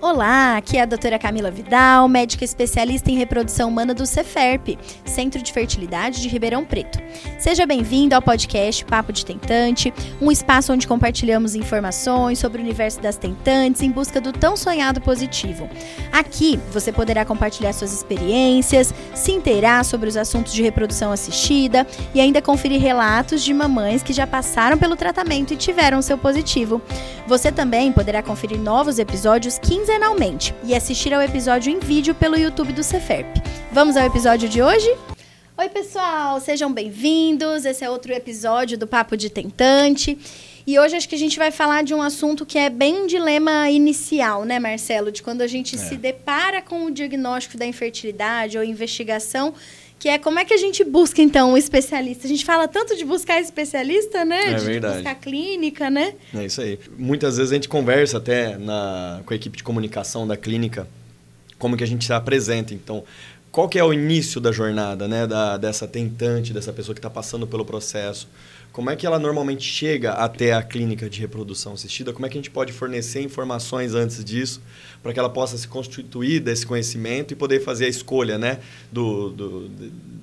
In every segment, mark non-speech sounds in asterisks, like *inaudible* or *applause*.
Olá, aqui é a doutora Camila Vidal, médica especialista em reprodução humana do Ceferp, Centro de Fertilidade de Ribeirão Preto. Seja bem-vindo ao podcast Papo de Tentante, um espaço onde compartilhamos informações sobre o universo das tentantes em busca do tão sonhado positivo. Aqui você poderá compartilhar suas experiências, se inteirar sobre os assuntos de reprodução assistida e ainda conferir relatos de mamães que já passaram pelo tratamento e tiveram seu positivo. Você também poderá conferir novos episódios 15 quinzenalmente e assistir ao episódio em vídeo pelo YouTube do Ceferp. Vamos ao episódio de hoje? Oi, pessoal, sejam bem-vindos. Esse é outro episódio do Papo de Tentante. E hoje acho que a gente vai falar de um assunto que é bem um dilema inicial, né, Marcelo? De quando a gente é. se depara com o diagnóstico da infertilidade ou investigação que é como é que a gente busca, então, um especialista? A gente fala tanto de buscar especialista, né? É de verdade. buscar clínica, né? É isso aí. Muitas vezes a gente conversa até na, com a equipe de comunicação da clínica como que a gente se apresenta. Então, qual que é o início da jornada, né? Da, dessa tentante, dessa pessoa que está passando pelo processo? Como é que ela normalmente chega até a clínica de reprodução assistida? Como é que a gente pode fornecer informações antes disso para que ela possa se constituir desse conhecimento e poder fazer a escolha, né? Do, do,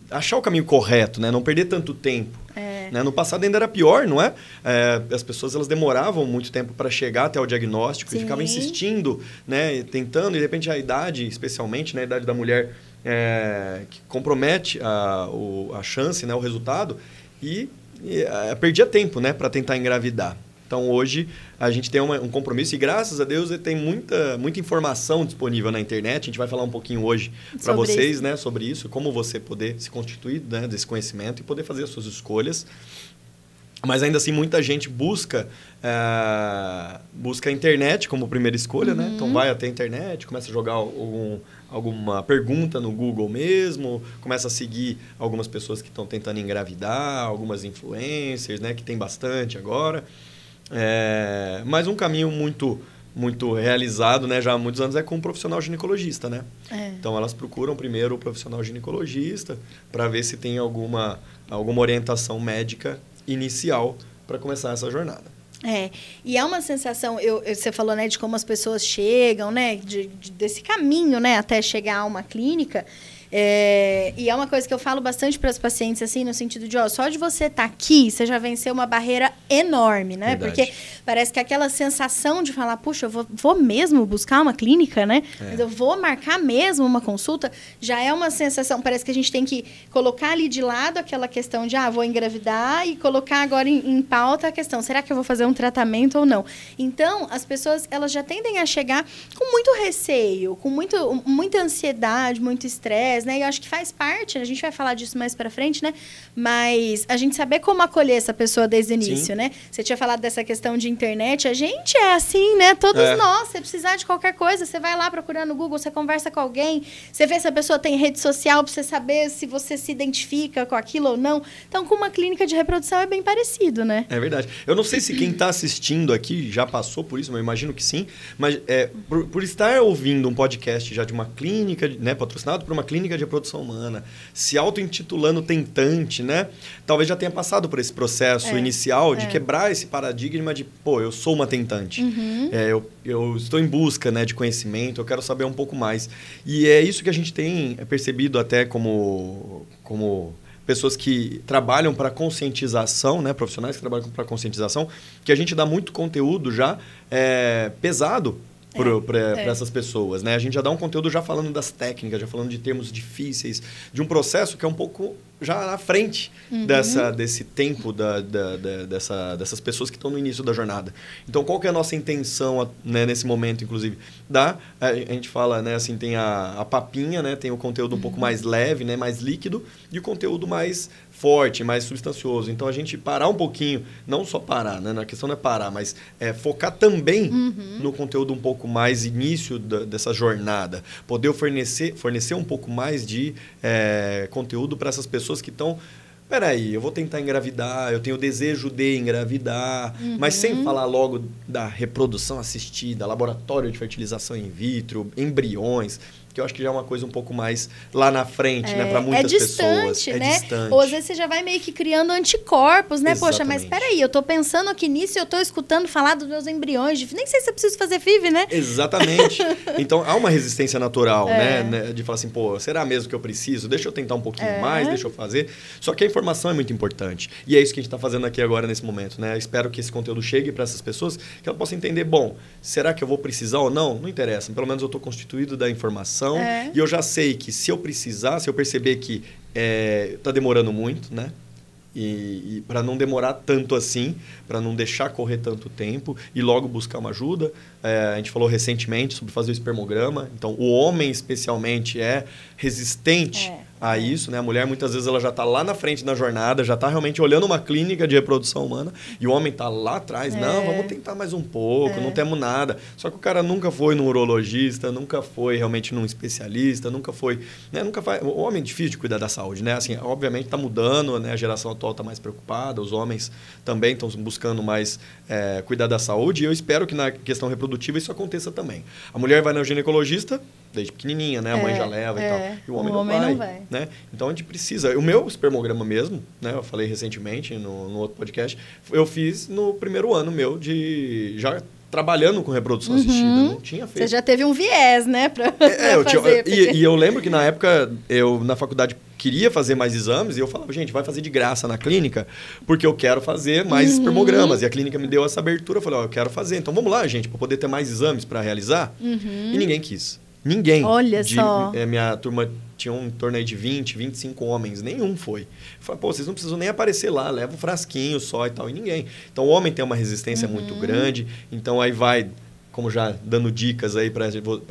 achar o caminho correto, né? Não perder tanto tempo. É. Né? No passado ainda era pior, não é? é? As pessoas elas demoravam muito tempo para chegar até o diagnóstico Sim. e ficavam insistindo, né? Tentando, e de repente a idade, especialmente né? a idade da mulher, é, que compromete a, o, a chance, né? o resultado, e, e é, perdia tempo né? para tentar engravidar. Então hoje a gente tem uma, um compromisso e graças a Deus tem muita, muita informação disponível na internet. A gente vai falar um pouquinho hoje para vocês isso. né, sobre isso, como você poder se constituir né, desse conhecimento e poder fazer as suas escolhas. Mas ainda assim muita gente busca uh, busca a internet como primeira escolha, uhum. né? Então uhum. vai até a internet, começa a jogar algum, alguma pergunta no Google mesmo, começa a seguir algumas pessoas que estão tentando engravidar, algumas influencers, né? Que tem bastante agora. É, mas um caminho muito muito realizado, né, já há muitos anos é com um profissional ginecologista, né? É. Então elas procuram primeiro o profissional ginecologista para ver se tem alguma alguma orientação médica inicial para começar essa jornada. É, e é uma sensação, eu, você falou, né, de como as pessoas chegam, né, de, de, desse caminho, né, até chegar a uma clínica. É, e é uma coisa que eu falo bastante para os pacientes, assim, no sentido de, ó, só de você estar tá aqui, você já venceu uma barreira enorme, né? Verdade. Porque parece que aquela sensação de falar, puxa, eu vou, vou mesmo buscar uma clínica, né? É. Eu vou marcar mesmo uma consulta, já é uma sensação, parece que a gente tem que colocar ali de lado aquela questão de, ah, vou engravidar e colocar agora em, em pauta a questão, será que eu vou fazer um tratamento ou não? Então, as pessoas, elas já tendem a chegar com muito receio, com muito, muita ansiedade, muito estresse, né? E eu acho que faz parte, a gente vai falar disso mais para frente, né? Mas a gente saber como acolher essa pessoa desde o início, Sim. né? Você tinha falado dessa questão de internet, a gente é assim, né? Todos é. nós, você precisar de qualquer coisa, você vai lá procurando no Google, você conversa com alguém, você vê se a pessoa tem rede social para você saber se você se identifica com aquilo ou não. Então, com uma clínica de reprodução é bem parecido, né? É verdade. Eu não sei se quem está assistindo aqui já passou por isso, mas eu imagino que sim. Mas é, por, por estar ouvindo um podcast já de uma clínica, né, patrocinado por uma clínica clínica de reprodução humana, se auto-intitulando tentante, né? Talvez já tenha passado por esse processo é, inicial de é. quebrar esse paradigma de, pô, eu sou uma tentante. Uhum. É, eu, eu estou em busca né, de conhecimento, eu quero saber um pouco mais. E é isso que a gente tem percebido até como, como pessoas que trabalham para conscientização, né, profissionais que trabalham para conscientização, que a gente dá muito conteúdo já é, pesado para é, é. essas pessoas. Né? A gente já dá um conteúdo já falando das técnicas, já falando de termos difíceis, de um processo que é um pouco já na frente uhum. dessa, desse tempo da, da, da, dessa, dessas pessoas que estão no início da jornada. Então, qual que é a nossa intenção né, nesse momento, inclusive? A, a gente fala, né, assim, tem a, a papinha, né, tem o conteúdo um uhum. pouco mais leve, né, mais líquido, e o conteúdo mais forte, mais substancioso. Então a gente parar um pouquinho, não só parar, né? Na questão não é parar, mas é, focar também uhum. no conteúdo um pouco mais início da, dessa jornada. Poder fornecer, fornecer um pouco mais de é, conteúdo para essas pessoas que estão peraí, eu vou tentar engravidar, eu tenho desejo de engravidar, uhum. mas sem falar logo da reprodução assistida, laboratório de fertilização in vitro, embriões que eu acho que já é uma coisa um pouco mais lá na frente, né, é, né, para muitas é distante, pessoas. Né? É distante. Ou às vezes você já vai meio que criando anticorpos, né? Exatamente. Poxa, mas peraí, eu tô pensando aqui nisso e eu tô escutando falar dos meus embriões. De... Nem sei se eu preciso fazer FIV, né? Exatamente. *laughs* então há uma resistência natural, é. né? De falar assim, pô, será mesmo que eu preciso? Deixa eu tentar um pouquinho é. mais, deixa eu fazer. Só que a informação é muito importante. E é isso que a gente está fazendo aqui agora nesse momento, né? Espero que esse conteúdo chegue para essas pessoas, que elas possam entender, bom, será que eu vou precisar ou não? Não interessa. Pelo menos eu estou constituído da informação é. e eu já sei que se eu precisar, se eu perceber que está é, tá demorando muito, né? E, e para não demorar tanto assim, para não deixar correr tanto tempo e logo buscar uma ajuda. É, a gente falou recentemente sobre fazer o espermograma. Então, o homem especialmente é resistente é a isso, né? A mulher muitas vezes ela já está lá na frente na jornada, já está realmente olhando uma clínica de reprodução humana e o homem está lá atrás, é. não, vamos tentar mais um pouco, é. não temos nada. Só que o cara nunca foi num urologista, nunca foi realmente num especialista, nunca foi, né? Nunca faz. O homem é difícil de cuidar da saúde, né? Assim, obviamente está mudando, né? A geração atual está mais preocupada, os homens também estão buscando mais é, cuidar da saúde e eu espero que na questão reprodutiva isso aconteça também. A mulher vai no ginecologista desde pequenininha, né? A mãe é, já leva e tal. É. E o homem, o não, homem vai, não vai. Né? Então a gente precisa. O meu espermograma mesmo, né? Eu falei recentemente no, no outro podcast, eu fiz no primeiro ano meu de já trabalhando com reprodução uhum. assistida. Não tinha feito. Você já teve um viés, né? Pra, é, pra eu fazer, tinha, porque... e, e, eu lembro que na época, eu na faculdade queria fazer mais exames e eu falava, gente, vai fazer de graça na clínica, porque eu quero fazer mais uhum. espermogramas. E a clínica me deu essa abertura, eu falei, ó, oh, eu quero fazer. Então vamos lá, gente, para poder ter mais exames para realizar. Uhum. E ninguém quis. Ninguém. Olha de, só. É, minha turma tinha um torneio de 20, 25 homens. Nenhum foi. Eu falei, pô, vocês não precisam nem aparecer lá, leva um frasquinho só e tal. E ninguém. Então, o homem tem uma resistência uhum. muito grande. Então, aí vai como já dando dicas aí para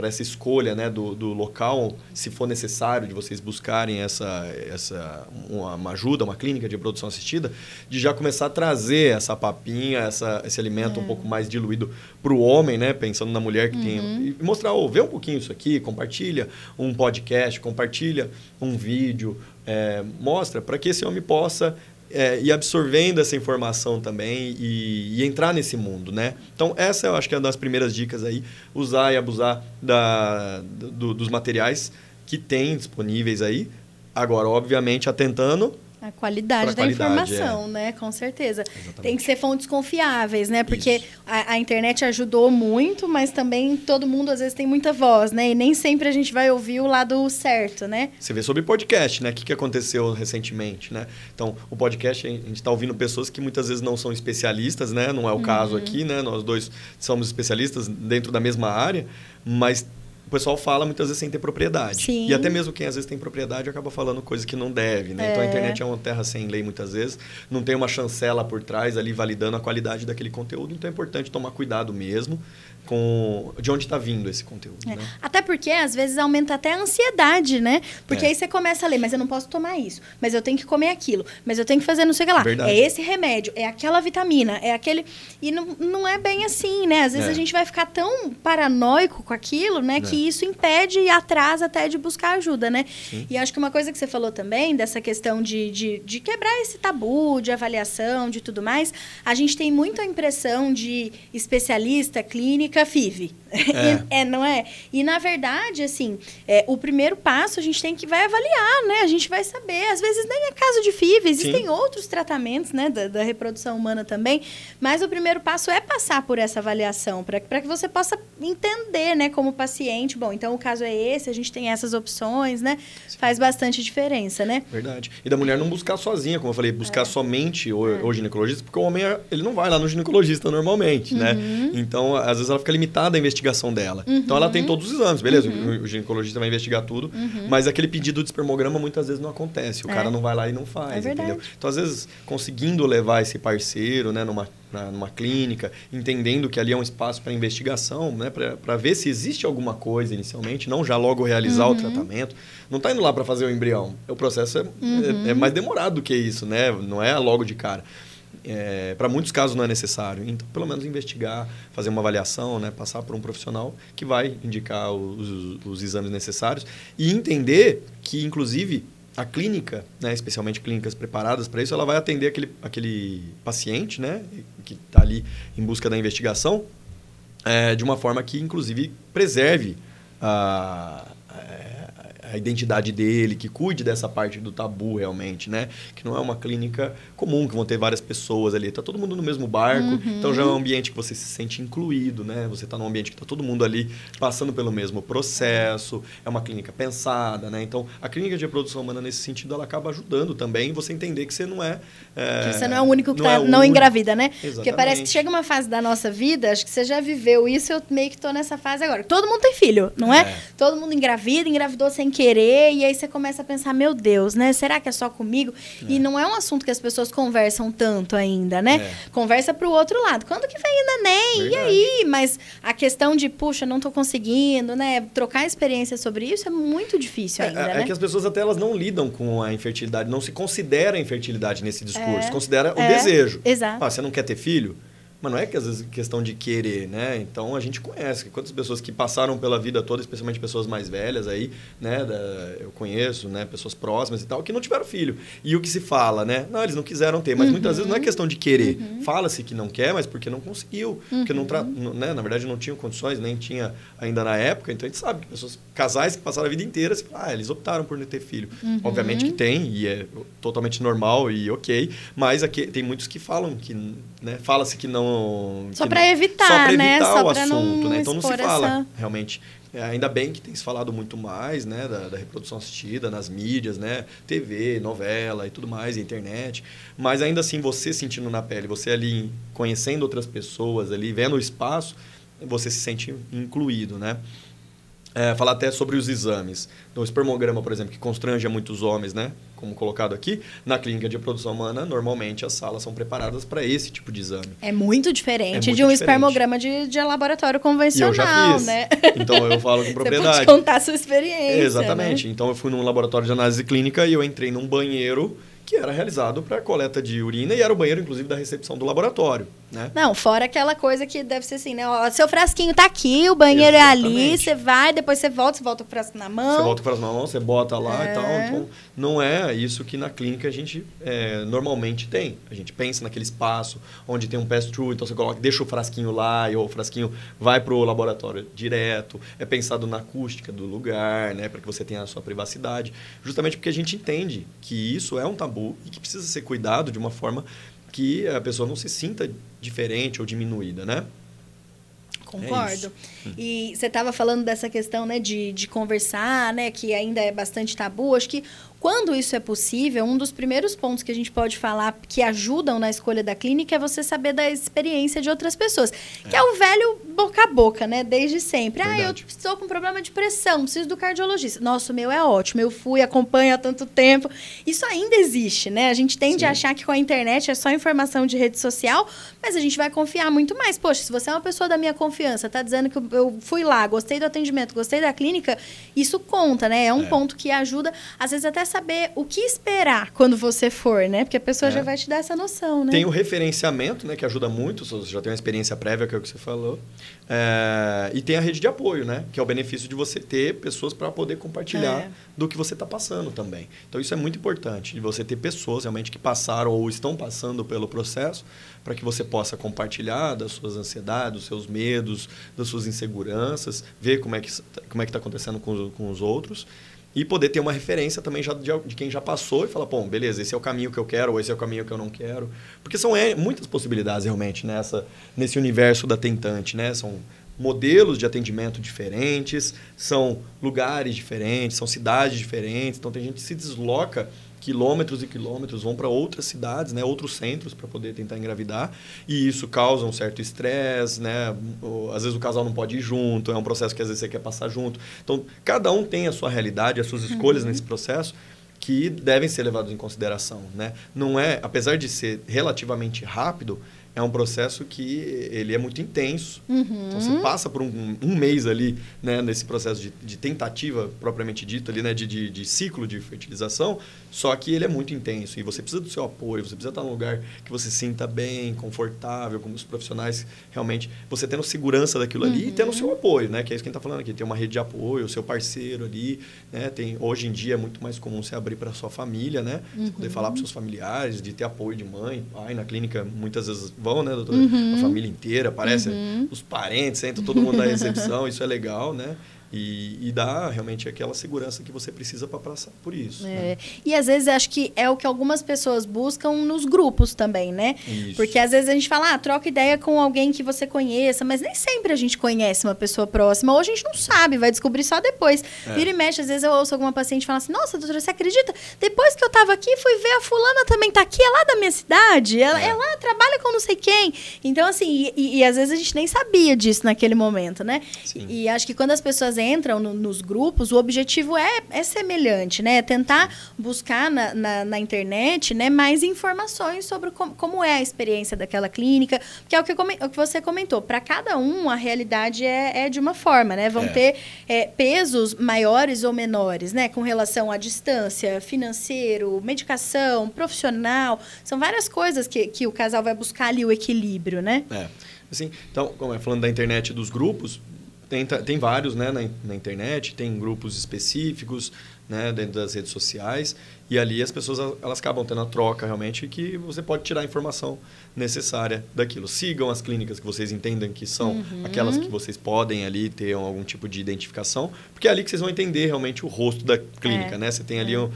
essa escolha né, do, do local, se for necessário de vocês buscarem essa, essa uma, ajuda, uma clínica de produção assistida, de já começar a trazer essa papinha, essa, esse alimento é. um pouco mais diluído para o homem, né, pensando na mulher que uhum. tem. E mostrar, oh, vê um pouquinho isso aqui, compartilha um podcast, compartilha um vídeo, é, mostra para que esse homem possa é, ir absorvendo essa informação também e, e, entrar nesse mundo, né? Então, essa eu acho que é uma das primeiras dicas aí, usar e abusar da, do, dos materiais que tem disponíveis aí. Agora, obviamente, atentando a qualidade da qualidade, informação, é. né? Com certeza. Exatamente. Tem que ser fontes confiáveis, né? Porque a, a, internet ajudou muito, mas também todo mundo às vezes tem muita voz, né? E nem sempre a gente vai ouvir o lado certo, né? Você vê sobre podcast, né? O que, que aconteceu recentemente, né? Então, o podcast, a gente está ouvindo pessoas que muitas vezes não são especialistas, né? Não é o uhum. caso aqui, né? Nós dois somos especialistas dentro da mesma área, mas pessoal fala muitas vezes sem ter propriedade. Sim. E até mesmo quem às vezes tem propriedade acaba falando coisa que não deve, né? É. Então a é. internet é uma terra sem lei muitas vezes, não tem uma chancela por trás ali validando a qualidade daquele conteúdo, então é importante tomar cuidado mesmo com de onde está vindo esse conteúdo. É. Né? Até porque, às vezes, aumenta até a ansiedade, né? Porque é. aí você começa a ler, mas eu não posso tomar isso, mas eu tenho que comer aquilo, mas eu tenho que fazer não sei o que lá. Verdade. É esse remédio, é aquela vitamina, é aquele. E não, não é bem assim, né? Às vezes é. a gente vai ficar tão paranoico com aquilo, né? Que é. isso impede e atrasa até de buscar ajuda, né? Sim. E acho que uma coisa que você falou também, dessa questão de, de, de quebrar esse tabu de avaliação, de tudo mais, a gente tem muito a impressão de especialista clínica fica FIV. É. *laughs* é. não é? E, na verdade, assim, é, o primeiro passo a gente tem que vai avaliar, né? A gente vai saber. Às vezes nem é caso de FIV, existem Sim. outros tratamentos, né, da, da, reprodução humana também. Mas o primeiro passo é passar por essa avaliação, para que você possa entender, né, como paciente. Bom, então o caso é esse, a gente tem essas opções, né? Sim. Faz bastante diferença, né? Verdade. E da mulher não buscar sozinha, como eu falei, buscar é. somente o, é. o, ginecologista, porque o homem, ele não vai lá no ginecologista normalmente, né? uhum. né? Então, às vezes ela fica limitada à investigação dela. Uhum. Então ela tem uhum. todos os exames, beleza? Uhum. O ginecologista vai investigar tudo, uhum. mas aquele pedido de espermograma muitas vezes não acontece. O é. cara não vai lá e não faz, é entendeu? Então, às vezes, conseguindo levar esse parceiro, né, numa na, numa clínica, entendendo que ali é um espaço para investigação, né, para ver se existe alguma coisa inicialmente, não já logo realizar uhum. o tratamento. Não está indo lá para fazer o embrião. O processo é, uhum. é, é, mais demorado do que isso, né? Não é logo de cara é, para muitos casos não é necessário. Então, pelo menos investigar, fazer uma avaliação, né, passar por um profissional que vai indicar os, os exames necessários e entender que, inclusive, a clínica, né, especialmente clínicas preparadas para isso, ela vai atender aquele, aquele paciente né, que está ali em busca da investigação é, de uma forma que, inclusive, preserve a, a identidade dele, que cuide dessa parte do tabu realmente, né? Que não é uma clínica comum, que vão ter várias pessoas ali. Tá todo mundo no mesmo barco, uhum. então já é um ambiente que você se sente incluído, né? Você está num ambiente que está todo mundo ali passando pelo mesmo processo, é uma clínica pensada, né? Então, a clínica de reprodução humana, nesse sentido, ela acaba ajudando também você entender que você não é... é que você não é o único que não, tá, é não engravida, né? Exatamente. Porque parece que chega uma fase da nossa vida, acho que você já viveu isso, eu meio que estou nessa fase agora. Todo mundo tem filho, não é? é? Todo mundo engravida, engravidou sem querer querer, e aí você começa a pensar, meu Deus, né? Será que é só comigo? É. E não é um assunto que as pessoas conversam tanto ainda, né? É. Conversa pro outro lado. Quando que vem o neném? Verdade. E aí? Mas a questão de, puxa, não tô conseguindo, né? Trocar experiência sobre isso é muito difícil é, ainda, é, né? É que as pessoas até elas não lidam com a infertilidade, não se considera a infertilidade nesse discurso, é. considera o é. desejo. Exato. Ah, você não quer ter filho? Mas não é que às vezes questão de querer, né? Então a gente conhece quantas pessoas que passaram pela vida toda, especialmente pessoas mais velhas aí, né? Da, eu conheço, né? Pessoas próximas e tal, que não tiveram filho. E o que se fala, né? Não, eles não quiseram ter, mas uhum. muitas vezes não é uhum. questão de querer. Uhum. Fala-se que não quer, mas porque não conseguiu. Uhum. Porque não, tra uhum. né? na verdade não tinham condições, nem tinha ainda na época. Então a gente sabe que pessoas, casais que passaram a vida inteira, se ah, eles optaram por não ter filho. Uhum. Obviamente que tem, e é totalmente normal e ok, mas aqui tem muitos que falam que, né? Fala-se que não só para evitar, só pra né? evitar o assunto, né? Então não se fala essa... realmente. É, ainda bem que tem se falado muito mais, né, da, da, reprodução assistida nas mídias, né, TV, novela e tudo mais, internet. Mas ainda assim, você sentindo na pele, você ali conhecendo outras pessoas ali, vendo o espaço, você se sente incluído, né? É, falar até sobre os exames. Então, o espermograma, por exemplo, que constrange a muitos homens, né? Como colocado aqui, na clínica de reprodução humana, normalmente as salas são preparadas para esse tipo de exame. É muito diferente é muito de um diferente. espermograma de, de laboratório convencional, e eu já fiz. né? Então eu falo com propriedade. *laughs* Você pode contar a sua experiência. Exatamente. Né? Então eu fui num laboratório de análise clínica e eu entrei num banheiro que era realizado para coleta de urina e era o banheiro, inclusive, da recepção do laboratório. Né? Não, fora aquela coisa que deve ser assim, né? Ó, seu frasquinho tá aqui, o banheiro Exatamente. é ali, você vai, depois você volta, você volta o frasco na mão. Você volta o frasco na mão, você bota lá é. e tal. Então, não é isso que na clínica a gente é, normalmente tem. A gente pensa naquele espaço onde tem um pass-through, então você coloca, deixa o frasquinho lá e o frasquinho vai para o laboratório direto. É pensado na acústica do lugar, né? Para que você tenha a sua privacidade. Justamente porque a gente entende que isso é um tabu e que precisa ser cuidado de uma forma que a pessoa não se sinta diferente ou diminuída, né? Concordo. É e você estava falando dessa questão né, de, de conversar, né, que ainda é bastante tabu. Acho que quando isso é possível, um dos primeiros pontos que a gente pode falar que ajudam na escolha da clínica é você saber da experiência de outras pessoas. É. Que é o velho boca a boca, né? Desde sempre. Verdade. Ah, eu estou com problema de pressão, preciso do cardiologista. Nossa, o meu é ótimo, eu fui, acompanho há tanto tempo. Isso ainda existe, né? A gente tende Sim. a achar que com a internet é só informação de rede social, mas a gente vai confiar muito mais. Poxa, se você é uma pessoa da minha confiança, tá dizendo que eu fui lá, gostei do atendimento, gostei da clínica, isso conta, né? É um é. ponto que ajuda, às vezes até saber o que esperar quando você for, né? Porque a pessoa é. já vai te dar essa noção, né? Tem o referenciamento, né? Que ajuda muito, você já tem uma experiência prévia, que é o que você falou. É, e tem a rede de apoio, né? Que é o benefício de você ter pessoas para poder compartilhar é. do que você está passando também. Então isso é muito importante, de você ter pessoas realmente que passaram ou estão passando pelo processo, para que você possa compartilhar das suas ansiedades, dos seus medos, das suas inseguranças, ver como é que como é está acontecendo com, com os outros e poder ter uma referência também já de, de, quem já passou e falar, bom, beleza, esse é o caminho que eu quero, ou esse é o caminho que eu não quero. Porque são é, muitas possibilidades realmente nessa, nesse universo da tentante, né? São modelos de atendimento diferentes, são lugares diferentes, são cidades diferentes. Então tem gente que se desloca quilômetros e quilômetros, vão para outras cidades, né, outros centros para poder tentar engravidar, e isso causa um certo estresse, né? Às vezes o casal não pode ir junto, é um processo que às vezes você quer passar junto. Então, cada um tem a sua realidade, as suas escolhas uhum. nesse processo que devem ser levados em consideração, né? Não é, apesar de ser relativamente rápido, é um processo que ele é muito intenso. Uhum. Então, você passa por um, um mês ali, né, nesse processo de, de tentativa, propriamente dito, ali, né, de, de, de, ciclo de fertilização, só que ele é muito intenso. E você precisa do seu apoio, você precisa estar num lugar que você se sinta bem, confortável, como os profissionais realmente... Você tendo segurança daquilo ali uhum. e tendo o seu apoio, né? Que é isso que a gente está falando aqui. Tem uma rede de apoio, o seu parceiro ali, né? Tem, hoje em dia é muito mais comum você abrir para sua família, né? Você poder falar para seus familiares, de ter apoio de mãe, pai. Na clínica, muitas vezes vão, né, doutora? Uhum. A família inteira, aparece uhum. os parentes, entra todo mundo na recepção, isso é legal, né? E, e dá realmente aquela segurança que você precisa para passar por isso. É. Né? E às vezes acho que é o que algumas pessoas buscam nos grupos também, né? Isso. Porque às vezes a gente fala, ah, troca ideia com alguém que você conheça, mas nem sempre a gente conhece uma pessoa próxima, ou a gente não sabe, vai descobrir só depois. É. Vira e mexe, às vezes eu ouço alguma paciente falar assim, nossa, doutora, você acredita? Depois que eu tava aqui, fui ver a fulana também tá aqui, é lá da minha cidade, ela, é. ela trabalha com não sei quem. Então, assim, e, e, às vezes a gente nem sabia disso naquele momento, né? Sim. E acho que quando as pessoas entram no, nos grupos, o objetivo é, é semelhante, né? É tentar buscar na, na, na, internet né, mais informações sobre com, como é a experiência daquela clínica, que é o que, o que você comentou. Para cada um, a realidade é, é de uma forma, né? Vão é. ter é, pesos maiores ou menores, né? Com relação à distância, financeiro, medicação, profissional. São várias coisas que, que o casal vai buscar ali o equilíbrio, né? É. Assim, então, como é falando da internet dos grupos, tem, tem vários né, na, na internet, tem grupos específicos né, dentro das redes sociais. E ali as pessoas elas acabam tendo a troca realmente que você pode tirar a informação necessária daquilo. Sigam as clínicas que vocês entendem que são uhum. aquelas que vocês podem ali ter algum tipo de identificação, porque é ali que vocês vão entender realmente o rosto da clínica, é. né? Você tem ali é.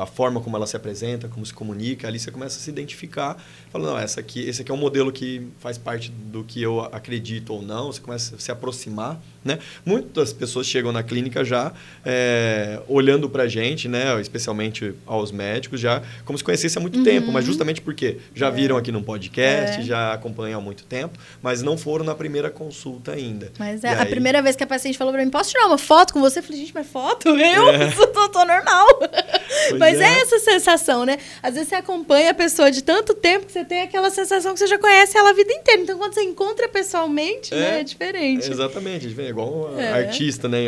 a forma como ela se apresenta, como se comunica, ali você começa a se identificar, falando, não, essa aqui, esse aqui é um modelo que faz parte do que eu acredito ou não, você começa a se aproximar, né? Muitas pessoas chegam na clínica já é, olhando para a gente, né? Especialmente aos médicos já como se conhecesse há muito uhum. tempo, mas justamente porque já é. viram aqui no podcast, é. já acompanham há muito tempo, mas não foram na primeira consulta ainda. Mas é, a primeira vez que a paciente falou para mim, posso tirar uma foto com você? Eu falei, gente, mas foto? Eu? É. *laughs* Tô, tô, normal. *laughs* mas é. é. essa sensação, né? Às vezes você acompanha a pessoa de tanto tempo que você tem aquela sensação que você já conhece ela a vida inteira. Então, quando você encontra pessoalmente, né, é diferente. exatamente. É igual um artista, né?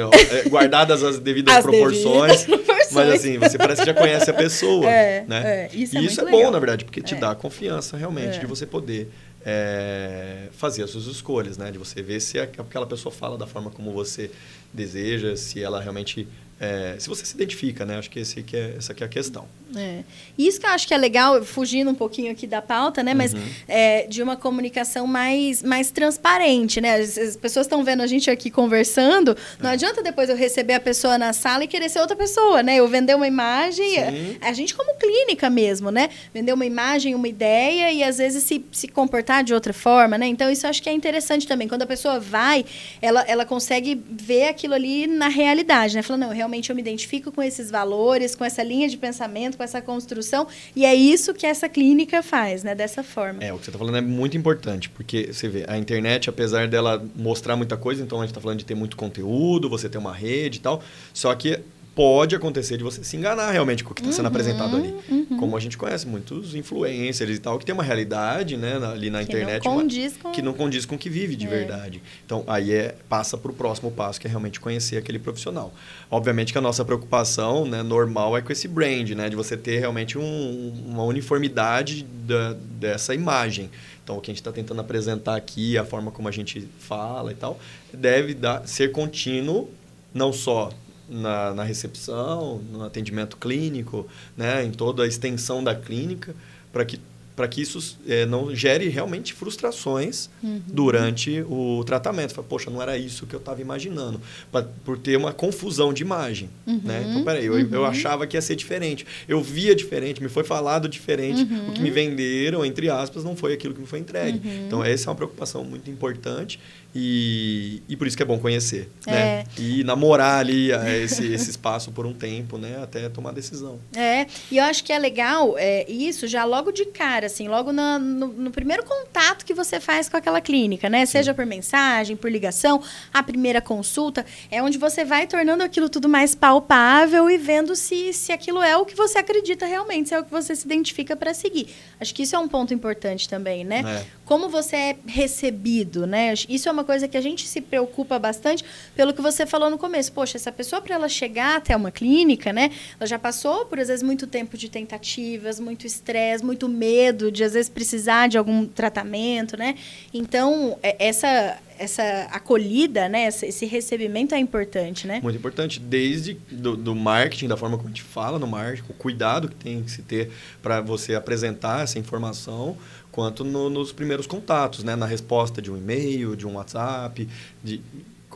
Guardadas as devidas as proporções. Devidas *laughs* proporções. Mas assim, você parece que já conhece a pessoa. É, né? É, isso é, e isso é bom, na verdade, porque te é. dá confiança realmente de é. você poder é, fazer as suas escolhas, né? De você ver se aquela pessoa fala da forma como você deseja, se ela realmente é, se você se identifica, né? Acho que esse que é, essa aqui é a questão. É. Isso que eu acho que é legal, fugindo um pouquinho aqui da pauta, né? Mas uhum. é, de uma comunicação mais, mais transparente, né? As, as pessoas estão vendo a gente aqui conversando. Não é. adianta depois eu receber a pessoa na sala e querer ser outra pessoa, né? Eu vender uma imagem, a, a, gente como clínica mesmo, né? Vender uma imagem, uma ideia e às vezes se, se comportar de outra forma, né? Então isso eu acho que é interessante também. Quando a pessoa vai, ela, ela consegue ver aquilo ali na realidade, né? Falando, não, realmente eu me identifico com esses valores, com essa linha de pensamento, com essa construção, e é isso que essa clínica faz, né? Dessa forma. É, o que você está falando é muito importante, porque você vê, a internet, apesar dela mostrar muita coisa, então a gente está falando de ter muito conteúdo, você ter uma rede e tal, só que pode acontecer de você se enganar realmente com o que está sendo uhum, apresentado ali. Uhum. Como a gente conhece muitos influencers e tal, que tem uma realidade né, ali na que internet não com... que não condiz com o que vive de é. verdade. Então, aí é, passa para o próximo passo, que é realmente conhecer aquele profissional. Obviamente que a nossa preocupação né, normal é com esse brand, né, de você ter realmente um, uma uniformidade da, dessa imagem. Então, o que a gente está tentando apresentar aqui, a forma como a gente fala e tal, deve dar, ser contínuo, não só na, na recepção, no atendimento clínico, né, em toda a extensão da clínica, para que para que isso é, não gere realmente frustrações uhum. durante o tratamento. Fala, Poxa, não era isso que eu estava imaginando. Pra, por ter uma confusão de imagem. Uhum. Né? Então, peraí, eu, uhum. eu achava que ia ser diferente. Eu via diferente, me foi falado diferente. O que me uhum. venderam, entre aspas, não foi aquilo que me foi entregue. Uhum. Então, essa é uma preocupação muito importante e, e por isso que é bom conhecer, é. né? E namorar ali é, esse, esse espaço por um tempo, né? Até tomar decisão. É, e eu acho que é legal é, isso já logo de cara, assim, logo no, no, no primeiro contato que você faz com aquela clínica, né? Sim. Seja por mensagem, por ligação, a primeira consulta, é onde você vai tornando aquilo tudo mais palpável e vendo se, se aquilo é o que você acredita realmente, se é o que você se identifica para seguir. Acho que isso é um ponto importante também, né? É como você é recebido, né? Isso é uma coisa que a gente se preocupa bastante pelo que você falou no começo. Poxa, essa pessoa para ela chegar até uma clínica, né? Ela já passou por às vezes muito tempo de tentativas, muito estresse, muito medo de às vezes precisar de algum tratamento, né? Então, é, essa essa acolhida, né? Esse recebimento é importante, né? Muito importante. Desde do, do, marketing, da forma como a gente fala no marketing, o cuidado que tem que se ter para você apresentar essa informação, quanto no, nos primeiros contatos, né? na resposta de um e-mail, de um WhatsApp, de,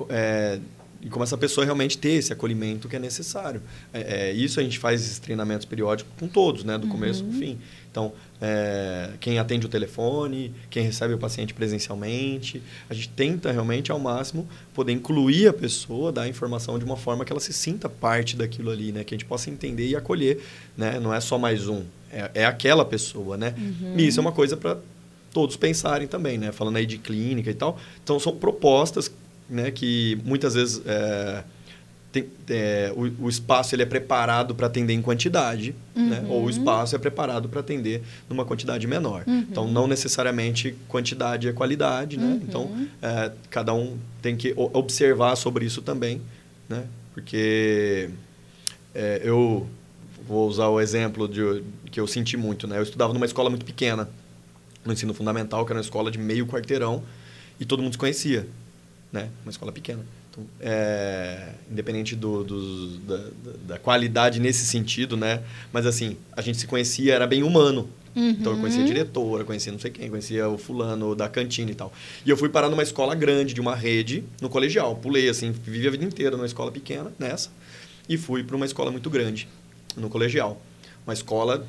é, e como essa pessoa realmente ter esse acolhimento que é necessário. É, é, isso a gente faz esses treinamentos periódicos com todos, né? do uhum. começo ao fim. Então, é, quem atende o telefone, quem recebe o paciente presencialmente, a gente tenta realmente ao máximo poder incluir a pessoa, dar a informação de uma forma que ela se sinta parte daquilo ali, né? que a gente possa entender e acolher. Né? Não é só mais um, é, é aquela pessoa, né? Uhum. E isso é uma coisa para todos pensarem também, né? Falando aí de clínica e tal. Então, são propostas né, que muitas vezes é, tem, é, o, o, espaço ele é preparado para atender em quantidade, uhum. né? ou o espaço é preparado para atender numa quantidade menor. Uhum. Então, não necessariamente quantidade é qualidade. Né? Uhum. Então, é, cada um tem que observar sobre isso também, né? porque é, eu vou usar o exemplo de, que eu senti muito. Né? Eu estudava numa escola muito pequena, no ensino fundamental, que era uma escola de meio quarteirão, e todo mundo se conhecia. Né? Uma escola pequena. Então, é, independente do, do da, da, qualidade nesse sentido, né? Mas assim, a gente se conhecia, era bem humano. Uhum. Então eu conhecia a diretora, conhecia não sei quem, conhecia o fulano da cantina e tal. E eu fui parar numa escola grande, de uma rede, no colegial. Pulei, assim, vivi a vida inteira numa escola pequena, nessa, e fui para uma escola muito grande no colegial. Uma escola,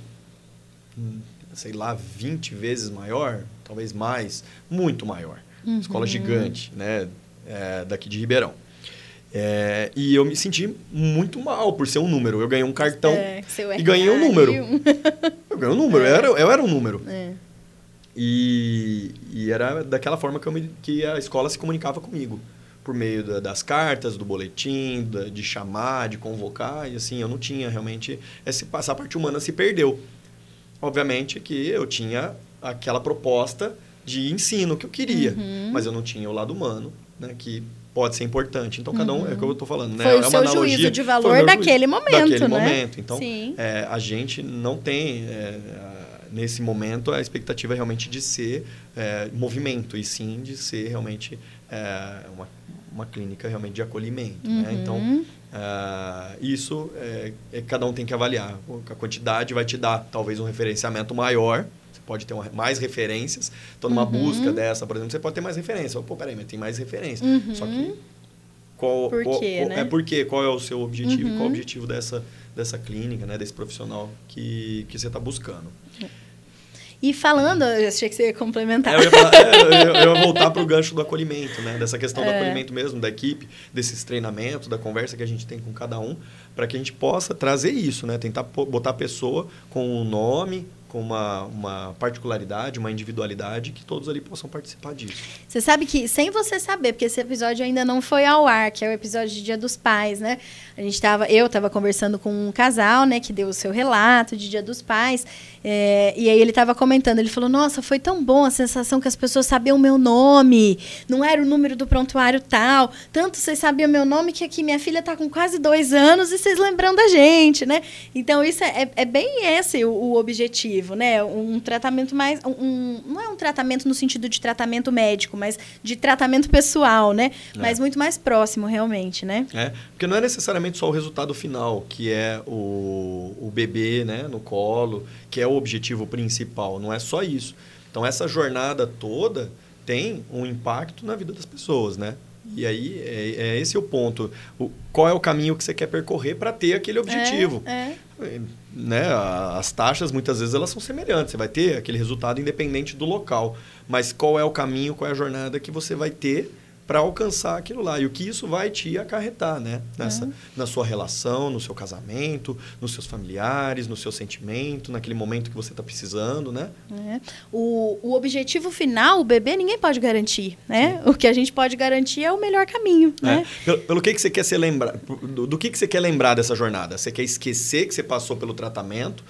sei lá, 20 vezes maior, talvez mais, muito maior. Uhum. Escola gigante, né? É, daqui de Ribeirão. É, e eu me senti muito mal por ser um número. Eu ganhei um cartão é, e ganhei um número. eu ganhei um número, eu, era, eu era um número. É. E, e era daquela forma que, me, que a escola se comunicava comigo por meio da, das cartas, do boletim, da, de chamar, de convocar, e assim, eu não tinha realmente. Essa, essa parte humana se perdeu. Obviamente que eu tinha aquela proposta de ensino que eu queria, uhum. mas eu não tinha o lado humano, né, que pode ser importante. Então, cada um, é o que eu estou falando, né? Foi é o seu analogia, juízo de valor daquele momento, daquele né? momento. Então, é, a gente não tem, é, nesse momento, a expectativa realmente de ser é, movimento, e sim de ser realmente é, uma uma clínica realmente de acolhimento. Né? Uhum. Né? Então, uh, isso é, é, cada um tem que avaliar. A quantidade vai te dar talvez um referenciamento maior. Você pode ter uma, mais referências. Então, numa uhum. busca dessa, por exemplo, você pode ter mais referências. Pô, peraí, mas tem mais referência. Uhum. Só que qual, por qual, quê, qual, né? é porque qual é o seu objetivo? Qual é o uhum. objetivo dessa, dessa clínica, né? desse profissional que, que você está buscando? E falando, eu achei que você ia complementar. É, eu, ia falar, é, eu, ia voltar para o gancho do acolhimento, né? Dessa questão do é. acolhimento mesmo, da equipe, desses treinamentos, da conversa que a gente tem com cada um, para que a gente possa trazer isso, né? Tentar botar a pessoa com o nome, com uma, uma particularidade, uma individualidade, que todos ali possam participar disso. Você sabe que, sem você saber, porque esse episódio ainda não foi ao ar, que é o episódio de Dia dos Pais, né? A gente tava, eu estava conversando com um casal, né, que deu o seu relato de Dia dos Pais, é, e aí ele estava comentando, ele falou, nossa, foi tão bom a sensação que as pessoas sabiam o meu nome, não era o número do prontuário tal, tanto vocês sabiam o meu nome que aqui minha filha está com quase dois anos e vocês lembram da gente, né? Então, isso é, é, é bem esse o, o objetivo né? Um tratamento mais. Um, não é um tratamento no sentido de tratamento médico, mas de tratamento pessoal, né? É. Mas muito mais próximo, realmente, né? É, porque não é necessariamente só o resultado final, que é o, o bebê né, no colo, que é o objetivo principal. Não é só isso. Então, essa jornada toda tem um impacto na vida das pessoas, né? E aí, é, é, esse o ponto. O, qual é o caminho que você quer percorrer para ter aquele objetivo? É, é. Né? As taxas, muitas vezes, elas são semelhantes. Você vai ter aquele resultado independente do local. Mas qual é o caminho, qual é a jornada que você vai ter para alcançar aquilo lá. E o que isso vai te acarretar, né? Nessa, é. Na sua relação, no seu casamento, nos seus familiares, no seu sentimento, naquele momento que você está precisando, né? É. O, o objetivo final, o bebê, ninguém pode garantir, né? Sim. O que a gente pode garantir é o melhor caminho, é. né? Pelo, pelo que, que você quer ser lembrar, do, do que, que você quer lembrar dessa jornada? Você quer esquecer que você passou pelo tratamento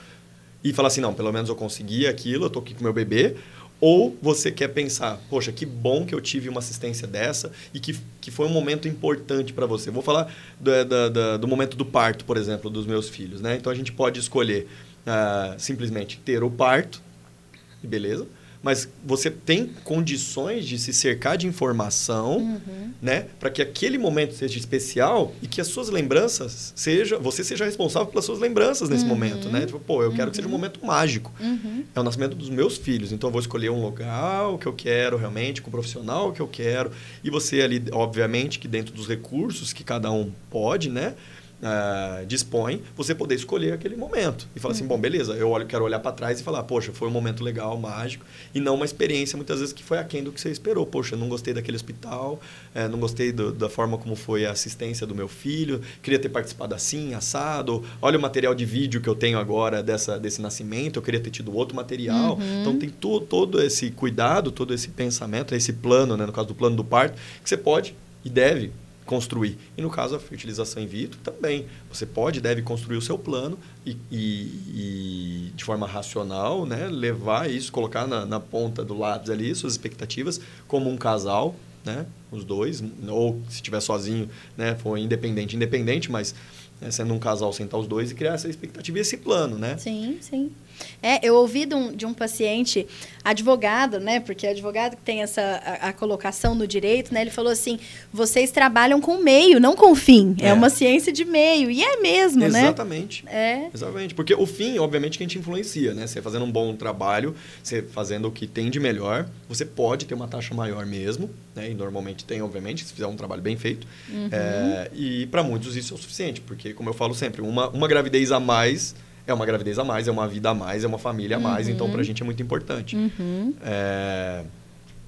e falar assim, não, pelo menos eu consegui aquilo, eu tô aqui com meu bebê, Ou você quer pensar, poxa, que bom que eu tive uma assistência dessa e que, que foi um momento importante para você. Vou falar do, do, momento do parto, por exemplo, dos meus filhos. Né? Então a gente pode escolher uh, simplesmente ter o parto, beleza? Mas você tem condições de se cercar de informação, uhum. né, para que aquele momento seja especial e que as suas lembranças seja, você seja responsável pelas suas lembranças nesse uhum. momento, né? Tipo, pô, eu quero que seja um uhum. momento mágico. Uhum. É o nascimento dos meus filhos, então eu vou escolher um local que eu quero realmente, com o profissional que eu quero, e você ali, obviamente, que dentro dos recursos que cada um pode, né? Uh, dispõe, você poder escolher aquele momento. E falar assim, uhum. bom, beleza, eu olho, quero olhar para trás e falar, poxa, foi um momento legal, mágico, e não uma experiência muitas vezes que foi aquém do que você esperou. Poxa, não gostei daquele hospital, é, não gostei do, da forma como foi a assistência do meu filho, queria ter participado assim, assado, olha o material de vídeo que eu tenho agora dessa, desse nascimento, eu queria ter tido outro material. Uhum. Então tem to, todo esse cuidado, todo esse pensamento, esse plano, né, no caso do plano do parto, que você pode e deve construir. E no caso da fertilização in vitro também. Você pode deve construir o seu plano e, e, e, de forma racional né, levar isso, colocar na, na ponta do lápis ali suas expectativas como um casal, né, os dois, ou se estiver sozinho, né, for independente, independente, mas né, sendo um casal sentar os dois e criar essa expectativa e esse plano, né? Sim, sim. É, eu ouvi de um, de um paciente, advogado, né? Porque é advogado que tem essa a, a, colocação no direito, né? Ele falou assim: vocês trabalham com meio, não com fim. É, é uma ciência de meio. E é mesmo, Exatamente. né? Exatamente. É. Exatamente. Porque o fim, obviamente, que a gente influencia, né? Você fazendo um bom trabalho, você fazendo o que tem de melhor, você pode ter uma taxa maior mesmo, né? E normalmente tem, obviamente, se fizer um trabalho bem feito. Uhum. É, e para muitos isso é o suficiente, porque, como eu falo sempre, uma, uma gravidez a mais é uma gravidez a mais, é uma vida a mais, é uma família a mais, então, uhum. então para a gente é muito importante. Uhum. É...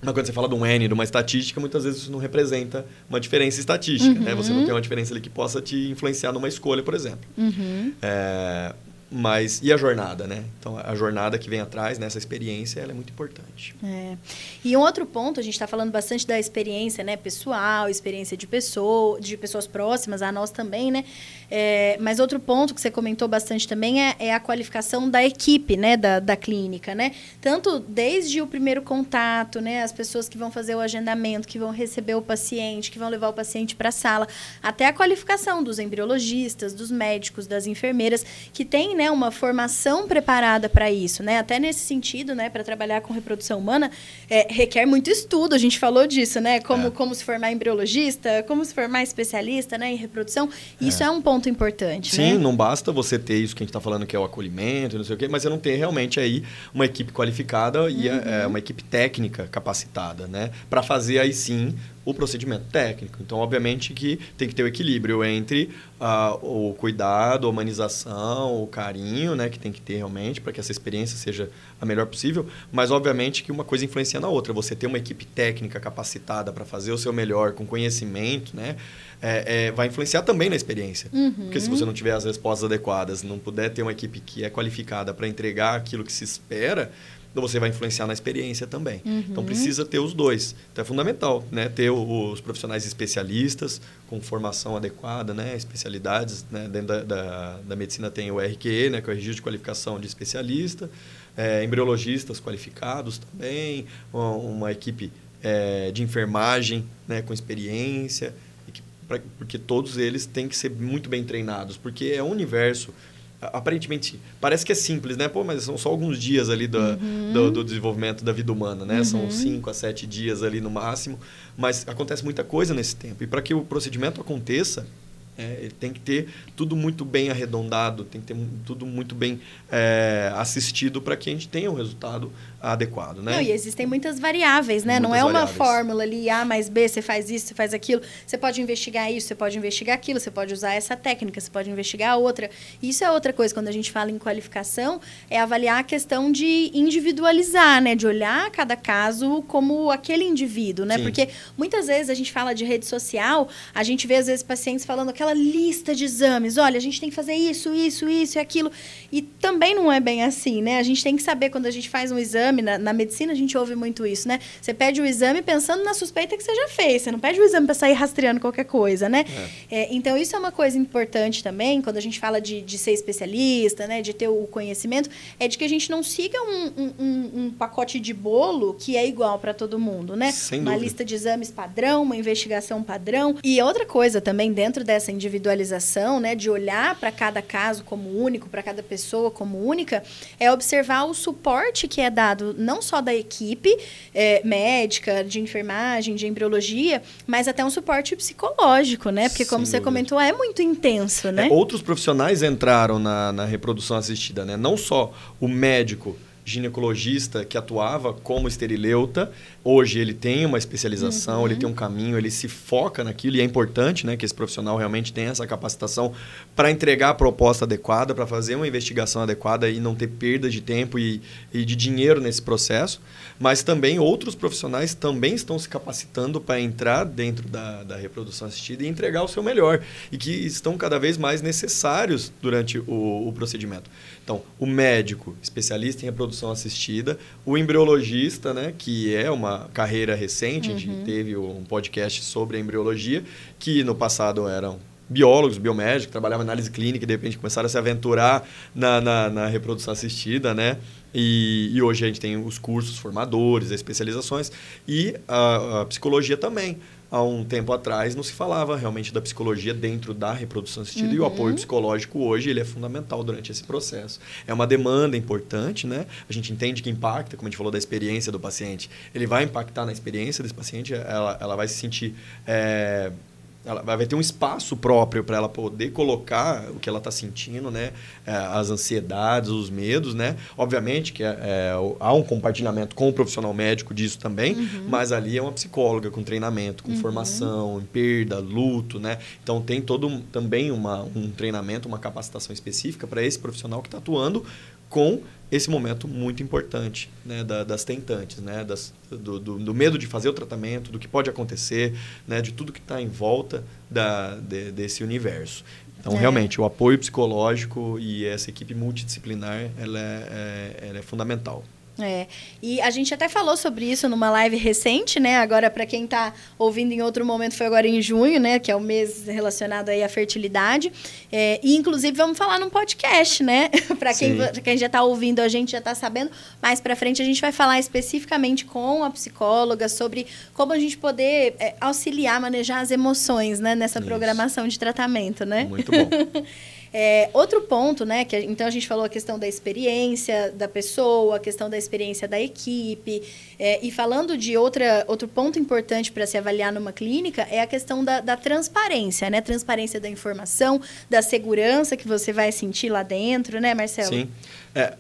Mas quando você fala de um N, de uma estatística, muitas vezes isso não representa uma diferença estatística. Uhum. Né? Você não tem uma diferença ali que possa te influenciar numa escolha, por exemplo. Uhum. É, mas e a jornada, né? Então a jornada que vem atrás nessa experiência, ela é muito importante. É. E um outro ponto, a gente está falando bastante da experiência, né, pessoal, experiência de pessoa, de pessoas próximas a nós também, né? É, mas outro ponto que você comentou bastante também é, é, a qualificação da equipe, né, da, da clínica, né? Tanto desde o primeiro contato, né, as pessoas que vão fazer o agendamento, que vão receber o paciente, que vão levar o paciente para a sala, até a qualificação dos embriologistas, dos médicos, das enfermeiras, que tem, né, uma formação preparada para isso, né? Até nesse sentido, né, para trabalhar com reprodução humana, é, requer muito estudo. A gente falou disso, né? Como, é. como se formar embriologista, como se formar especialista, né, em reprodução. Isso é, é um ponto importante, Sim, né? não basta você ter isso que a gente está falando que é o acolhimento, não sei o quê, mas você não ter realmente aí uma equipe qualificada uhum. e é, uma equipe técnica capacitada, né, para fazer aí sim o procedimento técnico. Então, obviamente que tem que ter o equilíbrio entre uh, o cuidado, a humanização, o carinho, né, que tem que ter realmente para que essa experiência seja a melhor possível, mas obviamente que uma coisa influencia na outra. Você ter uma equipe técnica capacitada para fazer o seu melhor, com conhecimento, né, é, é, vai influenciar também na experiência. Uhum. Porque se você não tiver as respostas adequadas, não puder ter uma equipe que é qualificada para entregar aquilo que se espera, você vai influenciar na experiência também. Uhum. Então precisa ter os dois. Então é fundamental, né? Ter os profissionais especialistas com formação adequada, né? Especialidades, né? Dentro da, da, da medicina tem o RQE, né? Que é o Registro de Qualificação de Especialista. É, embriologistas qualificados também. Uma, uma equipe é, de enfermagem, né? Com experiência. Porque todos eles têm que ser muito bem treinados. Porque é um universo aparentemente parece que é simples, né? Pô, mas são só alguns dias ali do, uhum. do, do, desenvolvimento da vida humana, né? Uhum. São cinco a sete dias ali no máximo, mas acontece muita coisa nesse tempo. E para que o procedimento aconteça, é, ele tem que ter tudo muito bem arredondado, tem que ter tudo muito bem é, assistido para que a gente tenha um resultado adequado, né? Não, e existem muitas variáveis, né? Muitas não é uma variáveis. fórmula ali, A mais B, você faz isso, você faz aquilo. Você pode investigar isso, você pode investigar aquilo, você pode usar essa técnica, você pode investigar outra. Isso é outra coisa, quando a gente fala em qualificação, é avaliar a questão de individualizar, né? De olhar cada caso como aquele indivíduo, né? Sim. Porque muitas vezes a gente fala de rede social, a gente vê às vezes pacientes falando aquela lista de exames. Olha, a gente tem que fazer isso, isso, isso e aquilo. E também não é bem assim, né? A gente tem que saber quando a gente faz um exame, exame, na, na, medicina a gente ouve muito isso, né? Você pede o exame pensando na suspeita que você já fez, você não pede o exame para sair rastreando qualquer coisa, né? É. É, então, isso é uma coisa importante também, quando a gente fala de, de ser especialista, né? De ter o conhecimento, é de que a gente não siga um, um, um pacote de bolo que é igual para todo mundo, né? Sem uma dúvida. lista de exames padrão, uma investigação padrão. E outra coisa também, dentro dessa individualização, né? De olhar para cada caso como único, para cada pessoa como única, é observar o suporte que é dado não só da equipe é, médica, de enfermagem, de embriologia, mas até um suporte psicológico, né? Porque, como Sem você comentou, é muito intenso, né? É, outros profissionais entraram na, na reprodução assistida, né? Não só o médico ginecologista que atuava como esterileuta. Hoje ele tem uma especialização, uhum. ele tem um caminho, ele se foca naquilo e é importante né, que esse profissional realmente tenha essa capacitação para entregar a proposta adequada, para fazer uma investigação adequada e não ter perda de tempo e, e de dinheiro nesse processo. Mas também outros profissionais também estão se capacitando para entrar dentro da, da reprodução assistida e entregar o seu melhor e que estão cada vez mais necessários durante o, o procedimento. Então, o médico, especialista em reprodução assistida, o embriologista, né, que é uma carreira recente, uhum. a gente teve um podcast sobre a embriologia, que no passado eram biólogos, biomédicos, trabalhavam em análise clínica e de repente começaram a se aventurar na, na, na reprodução assistida, né? E, e, hoje a gente tem os cursos formadores, as especializações e a, a psicologia também há um tempo atrás não se falava realmente da psicologia dentro da reprodução assistida uhum. e o apoio uhum. psicológico hoje ele é fundamental durante esse processo. É uma demanda importante, né? A gente entende que impacta, como a gente falou da experiência do paciente, ele vai impactar na experiência desse paciente, ela, ela vai se sentir é, ela vai ter um espaço próprio para ela poder colocar o que ela está sentindo, né? É, as ansiedades, os medos, né? Obviamente que é, é, há um compartilhamento com o profissional médico disso também, uhum. mas ali é uma psicóloga com treinamento, com uhum. formação, em perda, luto, né? Então tem todo também uma, um treinamento, uma capacitação específica para esse profissional que está atuando com esse momento muito importante né, da, das tentantes, né, das, do, do, do, medo de fazer o tratamento, do que pode acontecer, né, de tudo que está em volta da, de, desse universo. Então, é. realmente, o apoio psicológico e essa equipe multidisciplinar ela é, é, ela é fundamental. É. E a gente até falou sobre isso numa live recente, né? Agora, para quem está ouvindo em outro momento, foi agora em junho, né? Que é o mês relacionado aí à fertilidade. É, e, inclusive, vamos falar num podcast, né? *laughs* para quem, quem já está ouvindo, a gente já está sabendo. Mais para frente, a gente vai falar especificamente com a psicóloga sobre como a gente poder é, auxiliar, manejar as emoções, né? Nessa isso. programação de tratamento, né? Muito bom. *laughs* É, outro ponto, né? Que, então a gente falou a questão da experiência da pessoa, a questão da experiência da equipe. É, e falando de outra, outro ponto importante para se avaliar numa clínica é a questão da, da transparência, né? Transparência da informação, da segurança que você vai sentir lá dentro, né, Marcelo? Sim. É,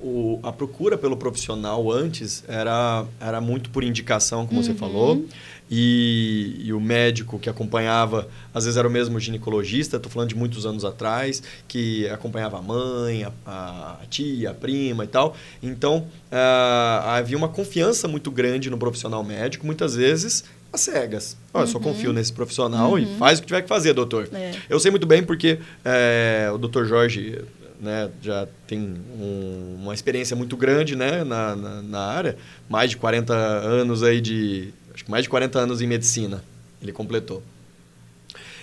o, a procura pelo profissional antes era, era muito por indicação, como uhum. você falou. E, e, o médico que acompanhava, às vezes era o mesmo ginecologista, estou falando de muitos anos atrás, que acompanhava a mãe, a, a tia, a prima e tal. Então, uh, havia uma confiança muito grande no profissional médico, muitas vezes às cegas. Oh, eu só uhum. confio nesse profissional uhum. e faz o que tiver que fazer, doutor. É. Eu sei muito bem porque é, o doutor Jorge né, já tem um, uma experiência muito grande né, na, na, na área, mais de 40 anos aí de acho que mais de 40 anos em medicina, ele completou.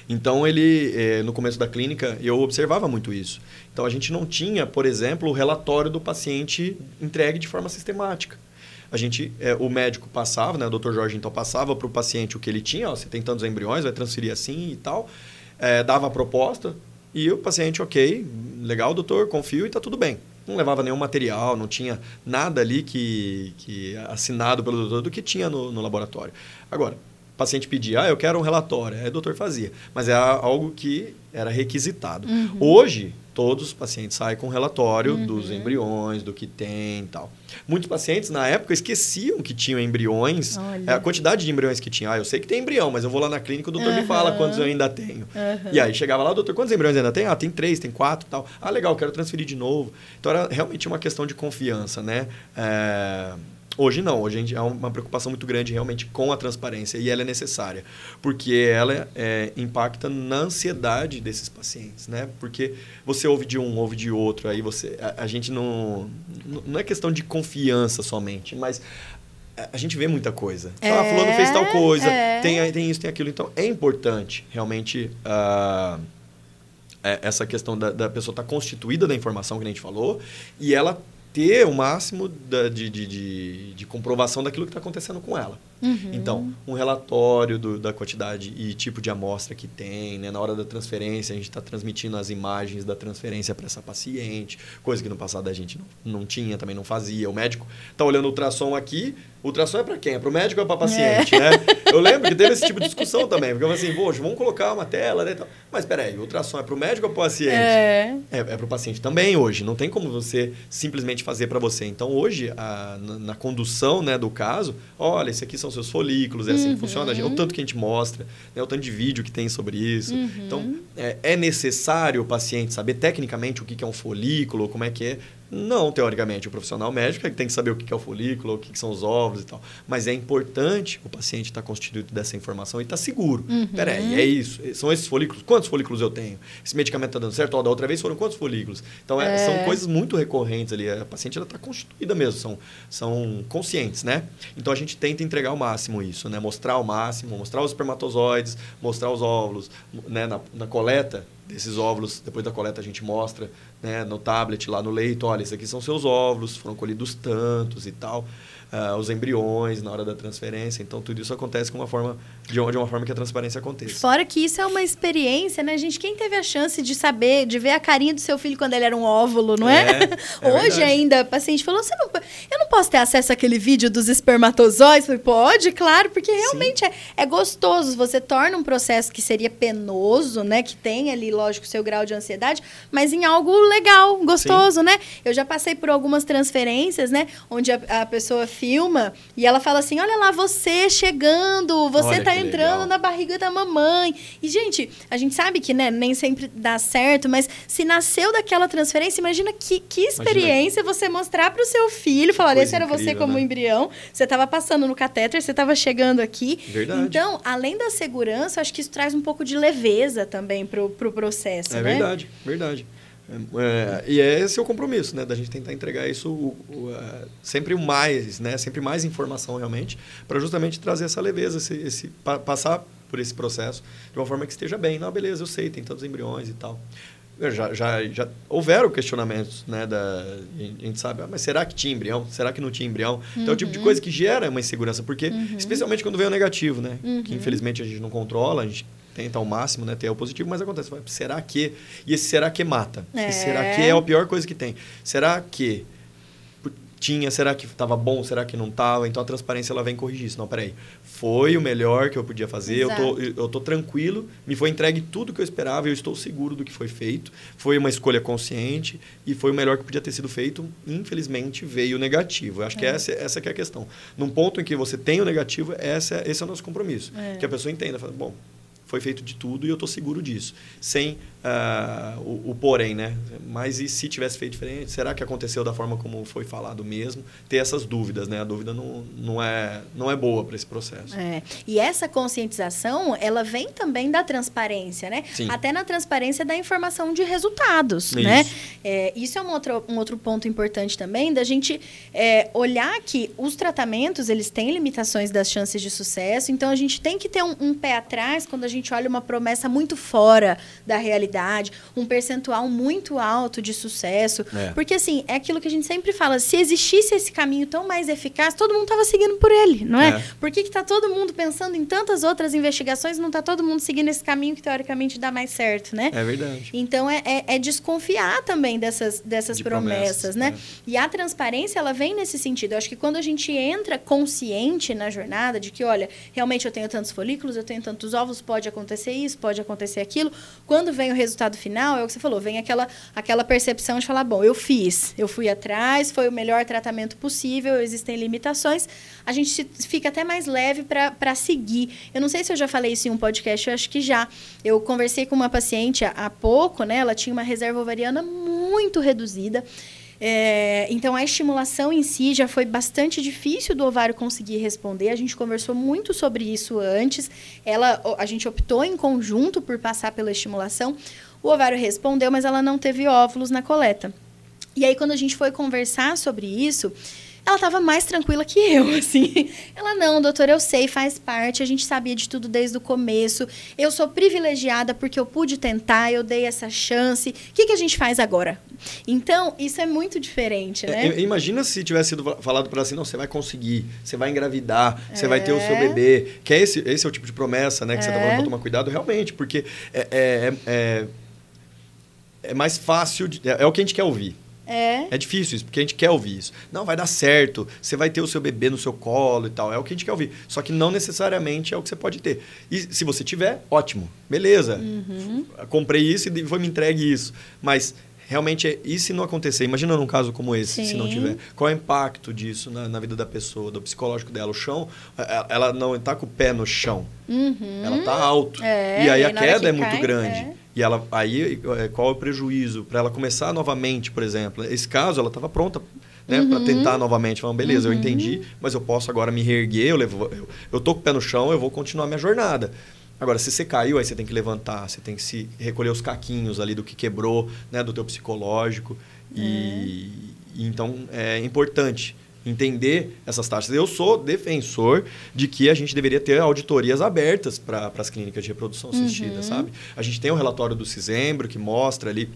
Então, ele, eh, no começo da clínica, eu observava muito isso. Então, a gente não tinha, por exemplo, o relatório do paciente entregue de forma sistemática. A gente, eh, o médico passava, né, o Dr. Jorge então passava para o paciente o que ele tinha, ó, você tem tantos embriões, vai transferir assim e tal, eh, dava a proposta e o paciente, ok, legal, doutor, confio e está tudo bem não levava nenhum material, não tinha nada ali que, que assinado pelo doutor do que tinha no, no laboratório. Agora, o paciente pedia, ah, eu quero um relatório, aí o doutor fazia, mas é algo que era requisitado. Uhum. Hoje, todos os pacientes saem com relatório uhum. dos embriões, do que tem e tal. Muitos pacientes, na época, esqueciam que tinham embriões, Olha. a quantidade de embriões que tinha. Ah, eu sei que tem embrião, mas eu vou lá na clínica, o doutor uhum. me fala quantos eu ainda tenho. Uhum. E aí chegava lá, doutor, quantos embriões ainda tem? Ah, tem três, tem quatro tal. Ah, legal, quero transferir de novo. Então era realmente uma questão de confiança, né? É Hoje não, hoje a gente há uma preocupação muito grande realmente com a transparência e ela é necessária, porque ela é, impacta na ansiedade desses pacientes, né? Porque você ouve de um, ouve de outro, aí você a, a gente não não é questão de confiança somente, mas a gente vê muita coisa. É, ah, fulano fez tal coisa, é. tem, tem isso, tem aquilo. Então, é importante realmente uh, essa questão da, da pessoa estar tá constituída da informação que a gente falou e ela ter o máximo da, de, de, de, de, comprovação daquilo que está acontecendo com ela. Uhum. Então, um relatório do, da quantidade e tipo de amostra que tem, né? na hora da transferência, a gente está transmitindo as imagens da transferência para essa paciente, coisa que no passado a gente não, não tinha, também não fazia. O médico está olhando o ultrassom aqui, ultrassom é para quem? É para o médico ou é para paciente, é. né? Eu lembro que teve esse tipo de discussão também. Porque eu assim, poxa, vamos colocar uma tela, né? Mas peraí, ultrassom é para o médico ou para o paciente? É. É, é para o paciente também hoje. Não tem como você simplesmente fazer para você. Então, hoje, a, na, na, condução né, do caso, olha, esses aqui são seus folículos, é assim uhum. que funciona. É o tanto que a gente mostra, né, o tanto de vídeo que tem sobre isso. Uhum. Então, é, é necessário o paciente saber tecnicamente o que é um folículo, como é que é não, teoricamente, o profissional médico é que tem que saber o que é o folículo, o que são os óvulos e tal. Mas é importante o paciente estar constituído dessa informação e estar seguro. Uhum. Peraí, é isso. São esses folículos. Quantos folículos eu tenho? Esse medicamento está dando certo? Ó, da outra vez foram quantos folículos? Então, é, é. são coisas muito recorrentes ali. A paciente está constituída mesmo, são, são conscientes, né? Então, a gente tenta entregar ao máximo isso, né? Mostrar ao máximo, mostrar os espermatozoides, mostrar os óvulos. Né? Na, na coleta, desses óvulos, depois da coleta a gente mostra né, no tablet, lá no leito, olha, esses aqui são seus óvulos, foram colhidos tantos e tal uh, os embriões na hora da transferência. Então, tudo isso acontece com uma forma, de, uma, de uma forma que a transparência aconteça. Fora que isso é uma experiência, né, gente? Quem teve a chance de saber, de ver a carinha do seu filho quando ele era um óvulo, não é? é, é *laughs* Hoje verdade. ainda, a paciente falou, Você não, eu não posso ter acesso àquele vídeo dos espermatozoides? Falei, pode, claro, porque realmente é, é gostoso. Você torna um processo que seria penoso, né? Que tem ali, lógico, o seu grau de ansiedade, mas em algo legal, gostoso, Sim. né? Eu já passei por algumas transferências, né? Onde a, a pessoa filma e ela fala assim: Olha lá, você chegando, você Olha tá entrando legal. na barriga da mamãe. E, gente, a gente sabe que né, nem sempre dá certo, mas se nasceu daquela transferência, imagina que, que experiência imagina. você mostrar para o seu filho, falar: Esse era você como né? embrião, você estava passando no catéter, você estava chegando aqui. Verdade. Então, além da segurança, acho que isso traz um pouco de leveza também pro, pro processo. É né? verdade, verdade. É, e é esse é o compromisso, né? Da gente tentar entregar isso o, o, sempre mais, né? Sempre mais informação realmente, para justamente trazer essa leveza, esse, esse pa, passar por esse processo de uma forma que esteja bem. Não, beleza, eu sei, tem tantos embriões e tal. Já, já, já houveram questionamentos, né? Da, a gente sabe, ah, mas será que tinha embrião? Será que não tinha embrião? Uhum. Então é o tipo de uhum. coisa que gera uma insegurança, porque, uhum. especialmente quando vem o negativo, né? Uhum. Que infelizmente a gente não controla, a gente tenta ao máximo, né, ter o positivo, mas acontece, será que? E esse será que mata? É. Esse será que é a pior coisa que tem? Será que tinha, será que estava bom, será que não estava? Então a transparência ela vem corrigir isso. Não, peraí, foi o melhor que eu podia fazer, eu tô, eu tô tranquilo, me foi entregue tudo que eu esperava, eu estou seguro do que foi feito, foi uma escolha consciente e foi o melhor que podia ter sido feito. Infelizmente veio negativo. Eu acho é. que essa, essa que é a questão. Num ponto em que você tem o negativo, essa, esse é o nosso compromisso. É. Que a pessoa entenda, fala, bom, foi feito de tudo e eu estou seguro disso. Sem uh, o, o, porém, né? Mas e se tivesse feito diferente? Será que aconteceu da forma como foi falado mesmo? Ter essas dúvidas, né? A dúvida não, não, é, não é boa para esse processo. É. E essa conscientização, ela vem também da transparência, né? Sim. Até na transparência da informação de resultados, isso. né? É, isso é um outro, um outro ponto importante também, da gente é, olhar que os tratamentos, eles têm limitações das chances de sucesso, então a gente tem que ter um, um pé atrás quando a gente gente olha uma promessa muito fora da realidade, um percentual muito alto de sucesso. É. Porque, assim, é aquilo que a gente sempre fala: se existisse esse caminho tão mais eficaz, todo mundo estava seguindo por ele, não é? é. Por que está todo mundo pensando em tantas outras investigações não está todo mundo seguindo esse caminho que teoricamente dá mais certo, né? É verdade. Então, é, é, é desconfiar também dessas, dessas de promessas, promessas, né? E a transparência, ela vem nesse sentido. Eu acho que quando a gente entra consciente na jornada de que, olha, realmente eu tenho tantos folículos, eu tenho tantos ovos, pode acontecer isso, pode acontecer aquilo. Quando vem o resultado final, é o que você falou, vem aquela, aquela percepção de falar, bom, eu fiz, eu fui atrás, foi o melhor tratamento possível, existem limitações. A gente fica até mais leve para seguir. Eu não sei se eu já falei isso em um podcast, eu acho que já. Eu conversei com uma paciente há, pouco, né? Ela tinha uma reserva ovariana muito reduzida. É, então, a estimulação em si já foi bastante difícil do ovário conseguir responder. A gente conversou muito sobre isso antes. Ela, a gente optou em conjunto por passar pela estimulação. O ovário respondeu, mas ela não teve óvulos na coleta. E aí, quando a gente foi conversar sobre isso, ela estava mais tranquila que eu, *laughs* assim. Ela, não, doutor, eu sei, faz parte, a gente sabia de tudo desde o começo. Eu sou privilegiada porque eu pude tentar, eu dei essa chance. O que, que a gente faz agora? Então, isso é muito diferente, né? É, imagina se tivesse sido falado para ela assim, não, você vai conseguir, você vai engravidar, é. você vai ter o seu é. bebê. Que é esse, esse é o tipo de promessa, né? Que é. você tá falando pra tomar cuidado, realmente, porque é, é, é, é mais fácil, de, é, é o que a gente quer ouvir. É. É difícil isso, porque a gente quer ouvir isso. Não, vai dar certo, você vai ter o seu bebê no seu colo e tal. É o que a gente quer ouvir. Só que não necessariamente é o que você pode ter. E se você tiver, ótimo. Beleza. Uhum. Comprei isso e foi me entregue isso. Mas realmente, é, e se não acontecer? Imagina num caso como esse, Sim. se não tiver. Qual é o impacto disso na, na, vida da pessoa, do psicológico dela? O chão, ela não está com o pé no chão. Uhum. Ela está alto. É, e aí e a queda é muito cai, grande. É. E ela aí é, qual é o prejuízo para ela começar novamente, por exemplo? Esse caso ela estava pronta né, uhum. para tentar novamente. Falando, beleza, uhum. eu entendi, mas eu posso agora me reerguer, eu, levo, eu, eu tô com o pé no chão, eu vou continuar minha jornada. Agora, se você caiu, aí você tem que levantar, você tem que se recolher os caquinhos ali do que quebrou, né, do teu psicológico. E, é. e então é importante entender essas taxas. Eu sou defensor de que a gente deveria ter auditorias abertas para as clínicas de reprodução assistida, uhum. sabe? A gente tem o um relatório do Cisembro que mostra ali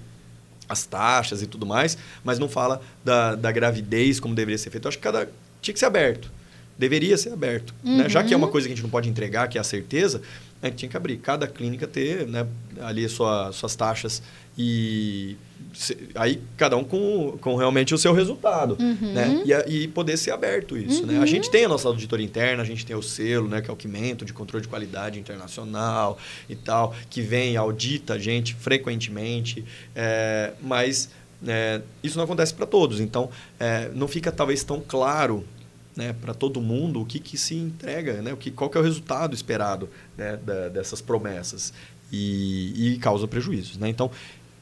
as taxas e tudo mais, mas não fala da, da gravidez como deveria ser feito. Eu acho que cada tinha que ser aberto. Deveria ser aberto. Uhum. Né? Já que é uma uhum. coisa que a gente não pode entregar, que é a certeza, a gente tinha que abrir. Cada clínica ter né, ali sua, suas taxas e aí cada um com, com realmente o seu resultado, uhum. né? E, e, poder ser aberto isso, uhum. né? A uhum. gente tem a nossa auditoria interna, a gente tem o selo, né? Que é o Quimento, de controle de qualidade internacional e tal, que vem, audita a gente frequentemente, é, mas é, isso não acontece para todos. Então, é, não fica talvez tão claro né, para todo mundo o que, que se entrega, né, o que, qual que é o resultado esperado né, da, dessas promessas e, e causa prejuízos. Né? Então,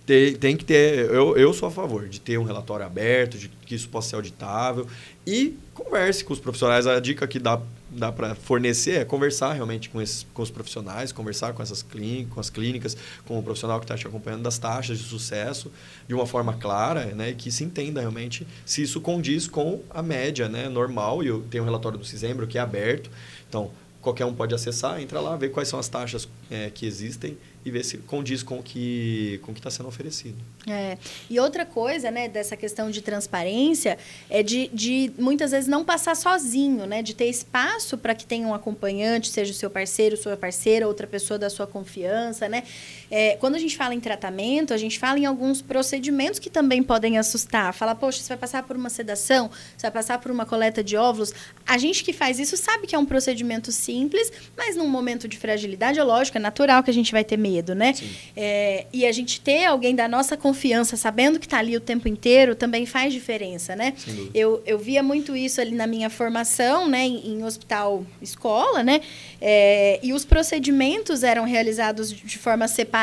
tem, tem que ter. Eu, eu sou a favor de ter um relatório aberto, de que isso possa ser auditável. E converse com os profissionais. A dica que dá, dá para fornecer é conversar realmente com, esses, com os profissionais, conversar com essas clínicas, com as clínicas, com o profissional que está te acompanhando das taxas de sucesso de uma forma clara, né? Que se entenda realmente se isso condiz com a média né, normal. E eu tenho um relatório do Cisembro que é aberto. Então, qualquer um pode acessar, entra lá, ver quais são as taxas é, que existem e ver se condiz com o com que está sendo oferecido. É. E outra coisa, né, dessa questão de transparência é de, de muitas vezes não passar sozinho, né? De ter espaço para que tenha um acompanhante, seja o seu parceiro, sua parceira, outra pessoa da sua confiança, né? É, quando a gente fala em tratamento, a gente fala em alguns procedimentos que também podem assustar. Fala, poxa, você vai passar por uma sedação, você vai passar por uma coleta de óvulos. A gente que faz isso sabe que é um procedimento simples, mas num momento de fragilidade, é lógico, é natural que a gente vai ter medo né? É, e a gente ter alguém da nossa confiança, sabendo que está ali o tempo inteiro, também faz diferença, né? Eu, eu via muito isso ali na minha formação, né? Em, em hospital escola, né? É, e os procedimentos eram realizados de forma separada,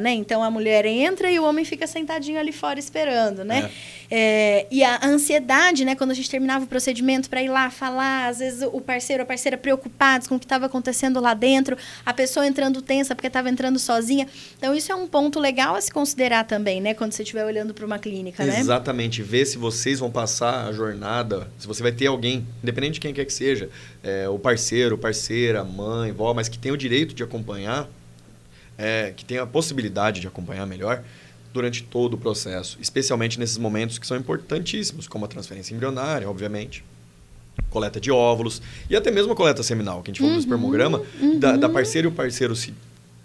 né? Então a mulher entra e o homem fica sentadinho ali fora esperando, né? É. É, e a ansiedade, né? Quando a gente terminava o procedimento para ir lá falar, às vezes o parceiro ou a parceira preocupados com o que estava acontecendo lá dentro, a pessoa entrando tensa porque estava entrando sozinha. Então, isso é um ponto legal a se considerar também, né? Quando você estiver olhando para uma clínica, né? Exatamente. Ver se vocês vão passar a jornada, se você vai ter alguém, independente de quem quer que seja, é, o parceiro, parceira, mãe, vó, mas que tem o direito de acompanhar, é, que tem a possibilidade de acompanhar melhor, durante todo o processo, especialmente nesses momentos que são importantíssimos, como a transferência embrionária, obviamente, coleta de óvulos e até mesmo a coleta seminal, que a gente falou uhum, do espermograma, uhum. da, da parceira e o parceiro se,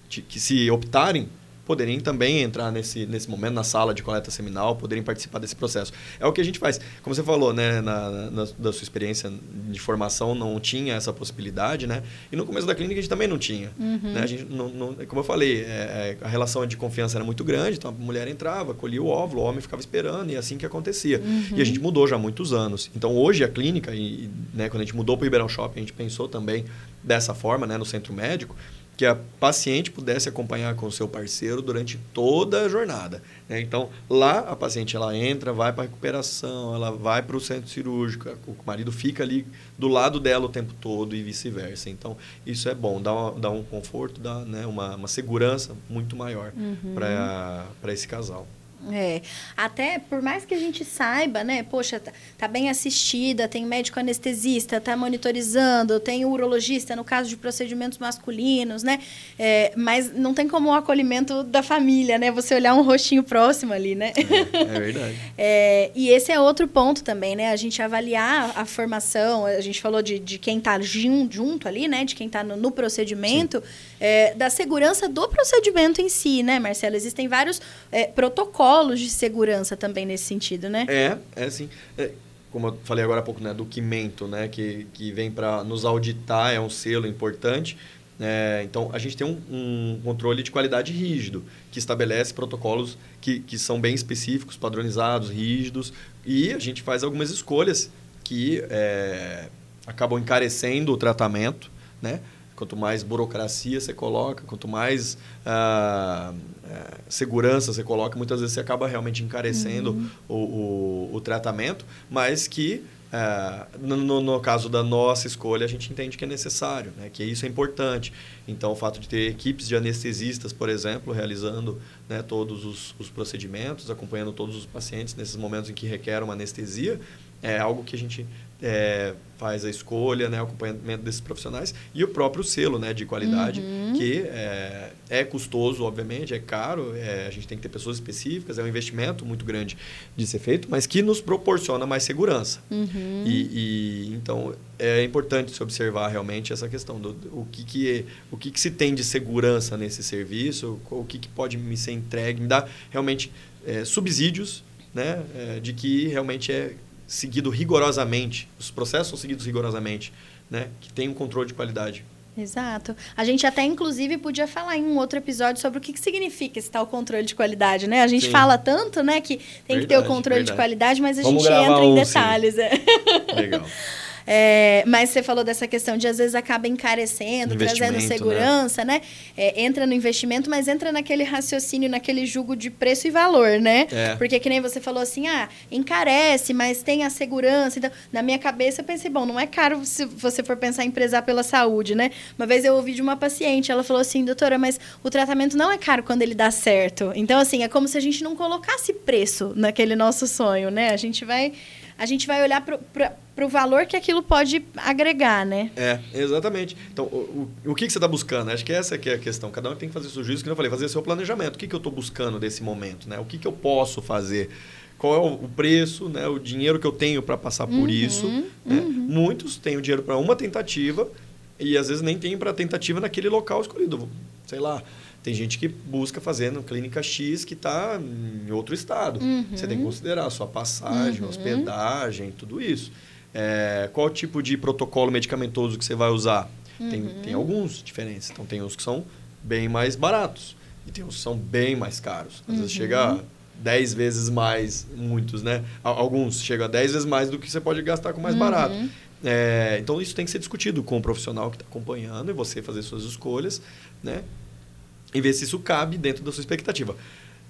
que se optarem poderem também entrar nesse, nesse momento na sala de coleta seminal, poderem participar desse processo. É o que a gente faz. Como você falou, né, na, na, da sua experiência de formação, não tinha essa possibilidade, né? E no começo da clínica a gente também não tinha. Uhum. Né? A gente não, não, como eu falei, é, é, a relação de confiança era muito grande, então a mulher entrava, colhia o óvulo, o homem ficava esperando, e é assim que acontecia. Uhum. E a gente mudou já há muitos anos. Então hoje a clínica, e, né, quando a gente mudou para o Ribeirão Shopping, a gente pensou também dessa forma, né, no centro médico, que a paciente pudesse acompanhar com o seu parceiro durante toda a jornada. Né? Então, lá a paciente ela entra, vai para a recuperação, ela vai para o centro cirúrgico, o marido fica ali do lado dela o tempo todo e vice-versa. Então, isso é bom, dá, uma, dá um conforto, dá né, uma, uma segurança muito maior uhum. para esse casal. É, até por mais que a gente saiba, né? Poxa, tá, tá, bem assistida, tem médico anestesista, tá monitorizando, tem urologista no caso de procedimentos masculinos, né? É, mas não tem como o acolhimento da família, né? Você olhar um rostinho próximo ali, né? É, é verdade. *laughs* é, e esse é outro ponto também, né? A gente avaliar a formação, a gente falou de, de quem tá junto ali, né? De quem tá no, no procedimento, é, da segurança do procedimento em si, né, Marcelo? Existem vários é, protocolos de segurança também nesse sentido, né? É, é sim. É, como eu falei agora há pouco, né, do Quimento, né, que, que vem para nos auditar, é um selo importante. É, então, a gente tem um, um, controle de qualidade rígido, que estabelece protocolos que, que são bem específicos, padronizados, rígidos, e a gente faz algumas escolhas que é, acabam encarecendo o tratamento, né? Quanto mais burocracia você coloca, quanto mais ah, ah, segurança você coloca, muitas vezes você acaba realmente encarecendo uhum. o, o, o, tratamento, mas que ah, no, no, caso da nossa escolha, a gente entende que é necessário, né? que isso é importante. Então, o fato de ter equipes de anestesistas, por exemplo, realizando né, todos os, os procedimentos, acompanhando todos os pacientes nesses momentos em que requer uma anestesia, é algo que a gente é, faz a escolha, né, o acompanhamento desses profissionais e o próprio selo né, de qualidade, uhum. que é, é, custoso, obviamente, é caro, é, a gente tem que ter pessoas específicas, é um investimento muito grande de ser feito, mas que nos proporciona mais segurança. Uhum. E, e, então é importante se observar realmente essa questão do, o que, que o que, que se tem de segurança nesse serviço, o que, que pode me ser entregue, me dar realmente é, subsídios né, é, de que realmente é seguido rigorosamente, os processos são seguidos rigorosamente, né? que tem um controle de qualidade. Exato. A gente até, inclusive, podia falar em um outro episódio sobre o que, que significa esse tal controle de qualidade, né? A gente sim. fala tanto, né, que tem verdade, que ter o controle verdade. de qualidade, mas a Vamos gente entra em detalhes. é. Legal. *laughs* É, mas você falou dessa questão de às vezes acaba encarecendo, trazendo né? segurança, né? né? É, entra no investimento, mas entra naquele raciocínio, naquele jugo de preço e valor, né? É. Porque que nem você falou assim, ah, encarece, mas tem a segurança. Então, na minha cabeça eu pensei, bom, não é caro se você for pensar em prezar pela saúde, né? Uma vez eu ouvi de uma paciente, ela falou assim, doutora, mas o tratamento não é caro quando ele dá certo. Então, assim, é como se a gente não colocasse preço naquele nosso sonho, né? A gente vai a gente vai olhar para o valor que aquilo pode agregar, né? É, exatamente. Então, o, o, o que, que você está buscando? Acho que essa que é a questão. Cada um tem que fazer seu juízo, que eu falei, fazer seu planejamento. O que, que eu estou buscando desse momento? Né? O que, que eu posso fazer? Qual é o preço, né? o dinheiro que eu tenho para passar por uhum, isso? Né? Uhum. Muitos têm o dinheiro para uma tentativa e às vezes nem tem para tentativa naquele local escolhido. Sei lá, tem gente que busca fazer na clínica X que está em outro estado. Uhum. Você tem que considerar a sua passagem, uhum. hospedagem, tudo isso. É, qual tipo de protocolo medicamentoso que você vai usar? Uhum. Tem, tem alguns diferentes. Então, tem uns que são bem mais baratos e tem uns que são bem mais caros. Às vezes chega a 10 vezes mais, muitos, né? Alguns chegam a 10 vezes mais do que você pode gastar com mais barato. É, então, isso tem que ser discutido com o profissional que está acompanhando e você fazer suas escolhas, né? e ver se isso cabe dentro da sua expectativa.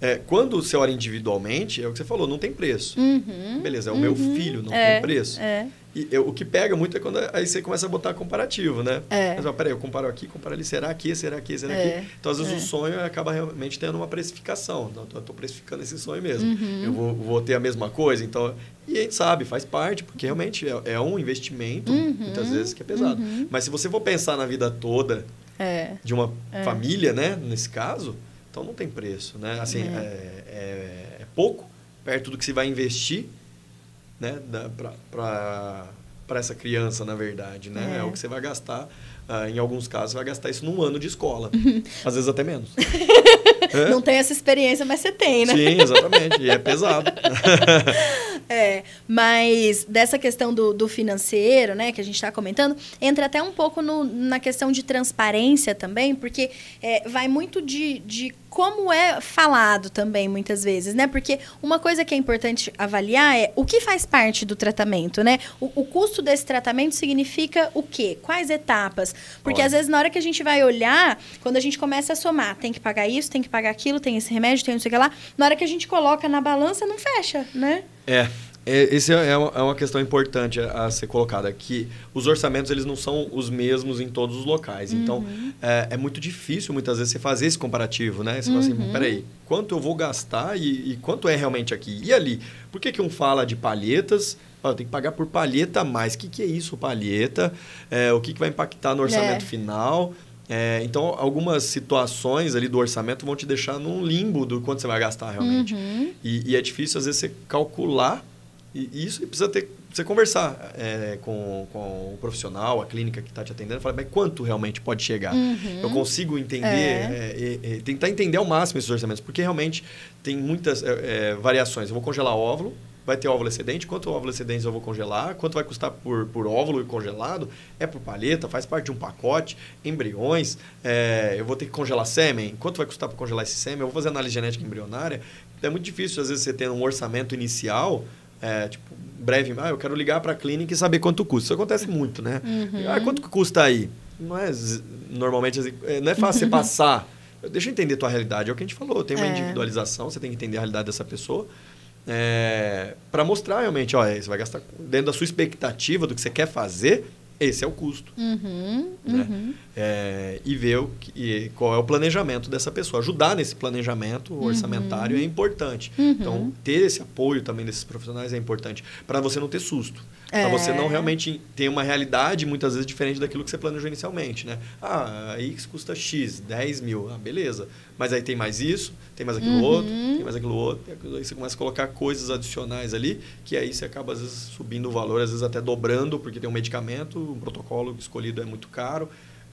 É, quando você olha individualmente, é o que você falou, não tem preço. Uhum, Beleza, é o uhum, meu filho, não é, tem preço. É. E eu, o que pega muito é quando aí você começa a botar comparativo, né? É. Mas, ó, peraí, eu comparo aqui, comparo ali, será aqui, será aqui, será é. aqui? Então, às vezes, é. o sonho acaba realmente tendo uma precificação. Então, eu estou precificando esse sonho mesmo. Uhum. Eu vou, vou, ter a mesma coisa, então... E a gente sabe, faz parte, porque realmente é, é um investimento, uhum. muitas vezes, que é pesado. Uhum. Mas se você for pensar na vida toda é. de uma é. família, né? Nesse caso, então não tem preço, né? Assim, é, é, é pouco perto do que se vai investir, né? Para essa criança, na verdade, né? É, o que você vai gastar. Uh, em alguns casos, você vai gastar isso num ano de escola. *laughs* Às vezes até menos. *laughs* É? Não tem essa experiência, mas você tem, né? Sim, exatamente. E é pesado. *laughs* é, mas dessa questão do, do financeiro, né, que a gente está comentando, entra até um pouco no, na questão de transparência também, porque é, vai muito de, de como é falado também muitas vezes, né? Porque uma coisa que é importante avaliar é o que faz parte do tratamento, né? O, o custo desse tratamento significa o quê? Quais etapas? Porque Olha. às vezes na hora que a gente vai olhar, quando a gente começa a somar, tem que pagar isso, tem que pagar aquilo, tem esse remédio, tem não sei o que lá, na hora que a gente coloca na balança, não fecha, né? É, é, esse é, é uma, é uma questão importante a, a, ser colocada, que os orçamentos eles não são os mesmos em todos os locais. Então, uhum. é, é, muito difícil, muitas vezes, você fazer esse comparativo, né? Você uhum. fala assim, uhum. peraí, quanto eu vou gastar e, e, quanto é realmente aqui? E ali? Por que, que um fala de palhetas, ah, tem que pagar por palheta a mais. O que, que é isso, palheta? É, o que, que vai impactar no orçamento é. final? É, então, algumas situações ali do orçamento vão te deixar num limbo do quanto você vai gastar realmente. Uhum. E, e, é difícil, às vezes, você calcular e isso precisa ter você conversar é, com, com o profissional, a clínica que está te atendendo, falar, mas quanto realmente pode chegar? Uhum. Eu consigo entender, é. É, tentar entender ao máximo esses orçamentos, porque realmente tem muitas é, é, variações. Eu vou congelar óvulo, vai ter óvulo excedente, quanto óvulo excedente eu vou congelar, quanto vai custar por, por óvulo congelado, é por palheta, faz parte de um pacote, embriões, é, eu vou ter que congelar sêmen, quanto vai custar para congelar esse sêmen, eu vou fazer análise genética embrionária. É muito difícil, às vezes, você ter um orçamento inicial é, tipo, breve, ah, eu quero ligar para a clínica e saber quanto custa. Isso acontece muito, né? Uhum. Ah, quanto custa aí? Não é normalmente assim, é, não é fácil você *laughs* passar. Deixa eu entender a tua realidade. É o que a gente falou. Tem uma é. individualização, você tem que entender a realidade dessa pessoa. É, para mostrar realmente, ó, você vai gastar dentro da sua expectativa do que você quer fazer, esse é o custo. Uhum, né? uhum. É, e ver o que, qual é o planejamento dessa pessoa. Ajudar nesse planejamento orçamentário uhum. é importante. Uhum. Então, ter esse apoio também desses profissionais é importante. Para você não ter susto. É. Para você não realmente ter uma realidade muitas vezes diferente daquilo que você planejou inicialmente. Né? Ah, a X custa X, 10 mil. Ah, beleza. Mas aí tem mais isso, tem mais aquilo uhum. outro, tem mais aquilo outro. Aí você começa a colocar coisas adicionais ali, que aí você acaba às vezes subindo o valor, às vezes até dobrando, porque tem um medicamento, um protocolo escolhido é muito caro.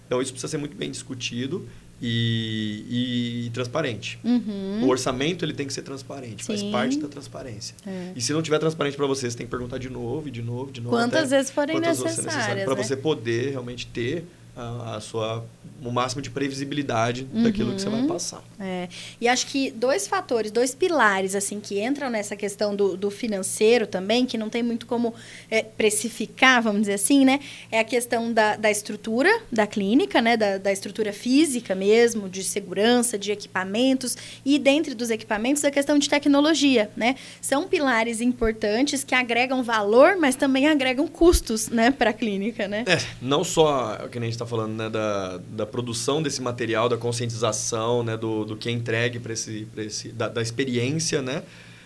Então isso precisa ser muito bem discutido e, e, e transparente. Uhum. O orçamento ele tem que ser transparente, Sim. faz parte da transparência. É. E se não tiver transparente para você, você tem que perguntar de novo, de novo, de novo. Quantas vezes forem necessárias. Para né? você poder realmente ter a, a sua o máximo de previsibilidade uhum. daquilo que você vai passar. É. E acho que dois fatores, dois pilares assim que entram nessa questão do, do financeiro também, que não tem muito como é, precificar, vamos dizer assim, né? É a questão da, da estrutura da clínica, né? Da, da estrutura física mesmo, de segurança, de equipamentos e dentro dos equipamentos a questão de tecnologia, né? São pilares importantes que agregam valor, mas também agregam custos, né, para a clínica, né? É, não só o que a gente está está falando né, da, da produção desse material, da conscientização, né, do, do que é entregue para esse, esse da, da experiência, né?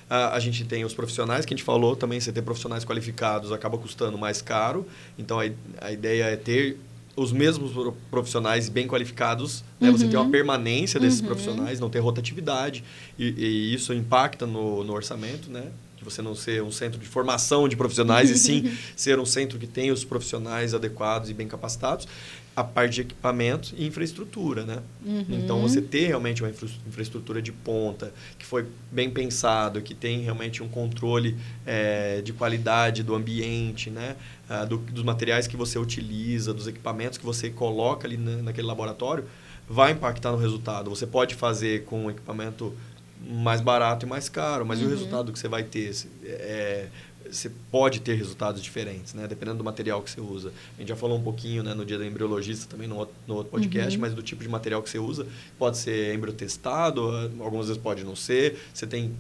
A, a, gente tem os profissionais que a gente falou também, você ter profissionais qualificados acaba custando mais caro. Então a, a ideia é ter os mesmos profissionais bem qualificados, né? uhum. você ter uma permanência desses uhum. profissionais, não ter rotatividade, e, e isso impacta no, no orçamento, né? de você não ser um centro de formação de profissionais, e sim *laughs* ser um centro que tem os profissionais adequados e bem capacitados a parte de equipamento e infraestrutura, né? Uhum. Então, você ter realmente uma infra infraestrutura de ponta, que foi bem pensado, que tem realmente um controle é, de qualidade do ambiente, né? Ah, do, dos materiais que você utiliza, dos equipamentos que você coloca ali na, naquele laboratório, vai impactar no resultado. Você pode fazer com um equipamento mais barato e mais caro, mas uhum. o resultado que você vai ter? É, você pode ter resultados diferentes, né? Dependendo do material que você usa. A gente já falou um pouquinho né, no dia da embriologista também, no outro, no outro podcast, uhum. mas do tipo de material que você usa. Pode ser embriotestado, algumas vezes pode não ser. Você tem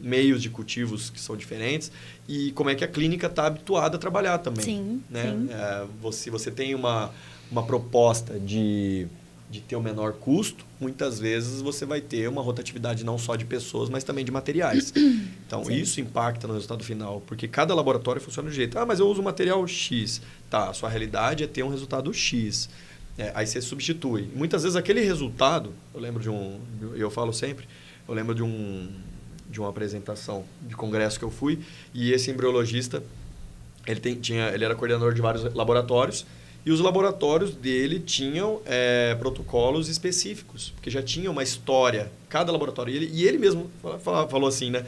meios de cultivos que são diferentes e como é que a clínica está habituada a trabalhar também. Sim, né? sim. É, você, você tem uma, uma proposta de de ter o menor custo, muitas vezes você vai ter uma rotatividade não só de pessoas, mas também de materiais. *clears throat* Então, Sim. isso impacta no resultado final, porque cada laboratório funciona de um jeito. Ah, mas eu uso material X. Tá, a sua realidade é ter um resultado X. É, aí você substitui. Muitas vezes aquele resultado, eu lembro de um, eu falo sempre, eu lembro de um de uma apresentação de congresso que eu fui, e esse embriologista, ele, tem, tinha, ele era coordenador de vários laboratórios, e os laboratórios dele tinham é, protocolos específicos, porque já tinha uma história, cada laboratório. E ele, e ele mesmo falou, falou assim, né?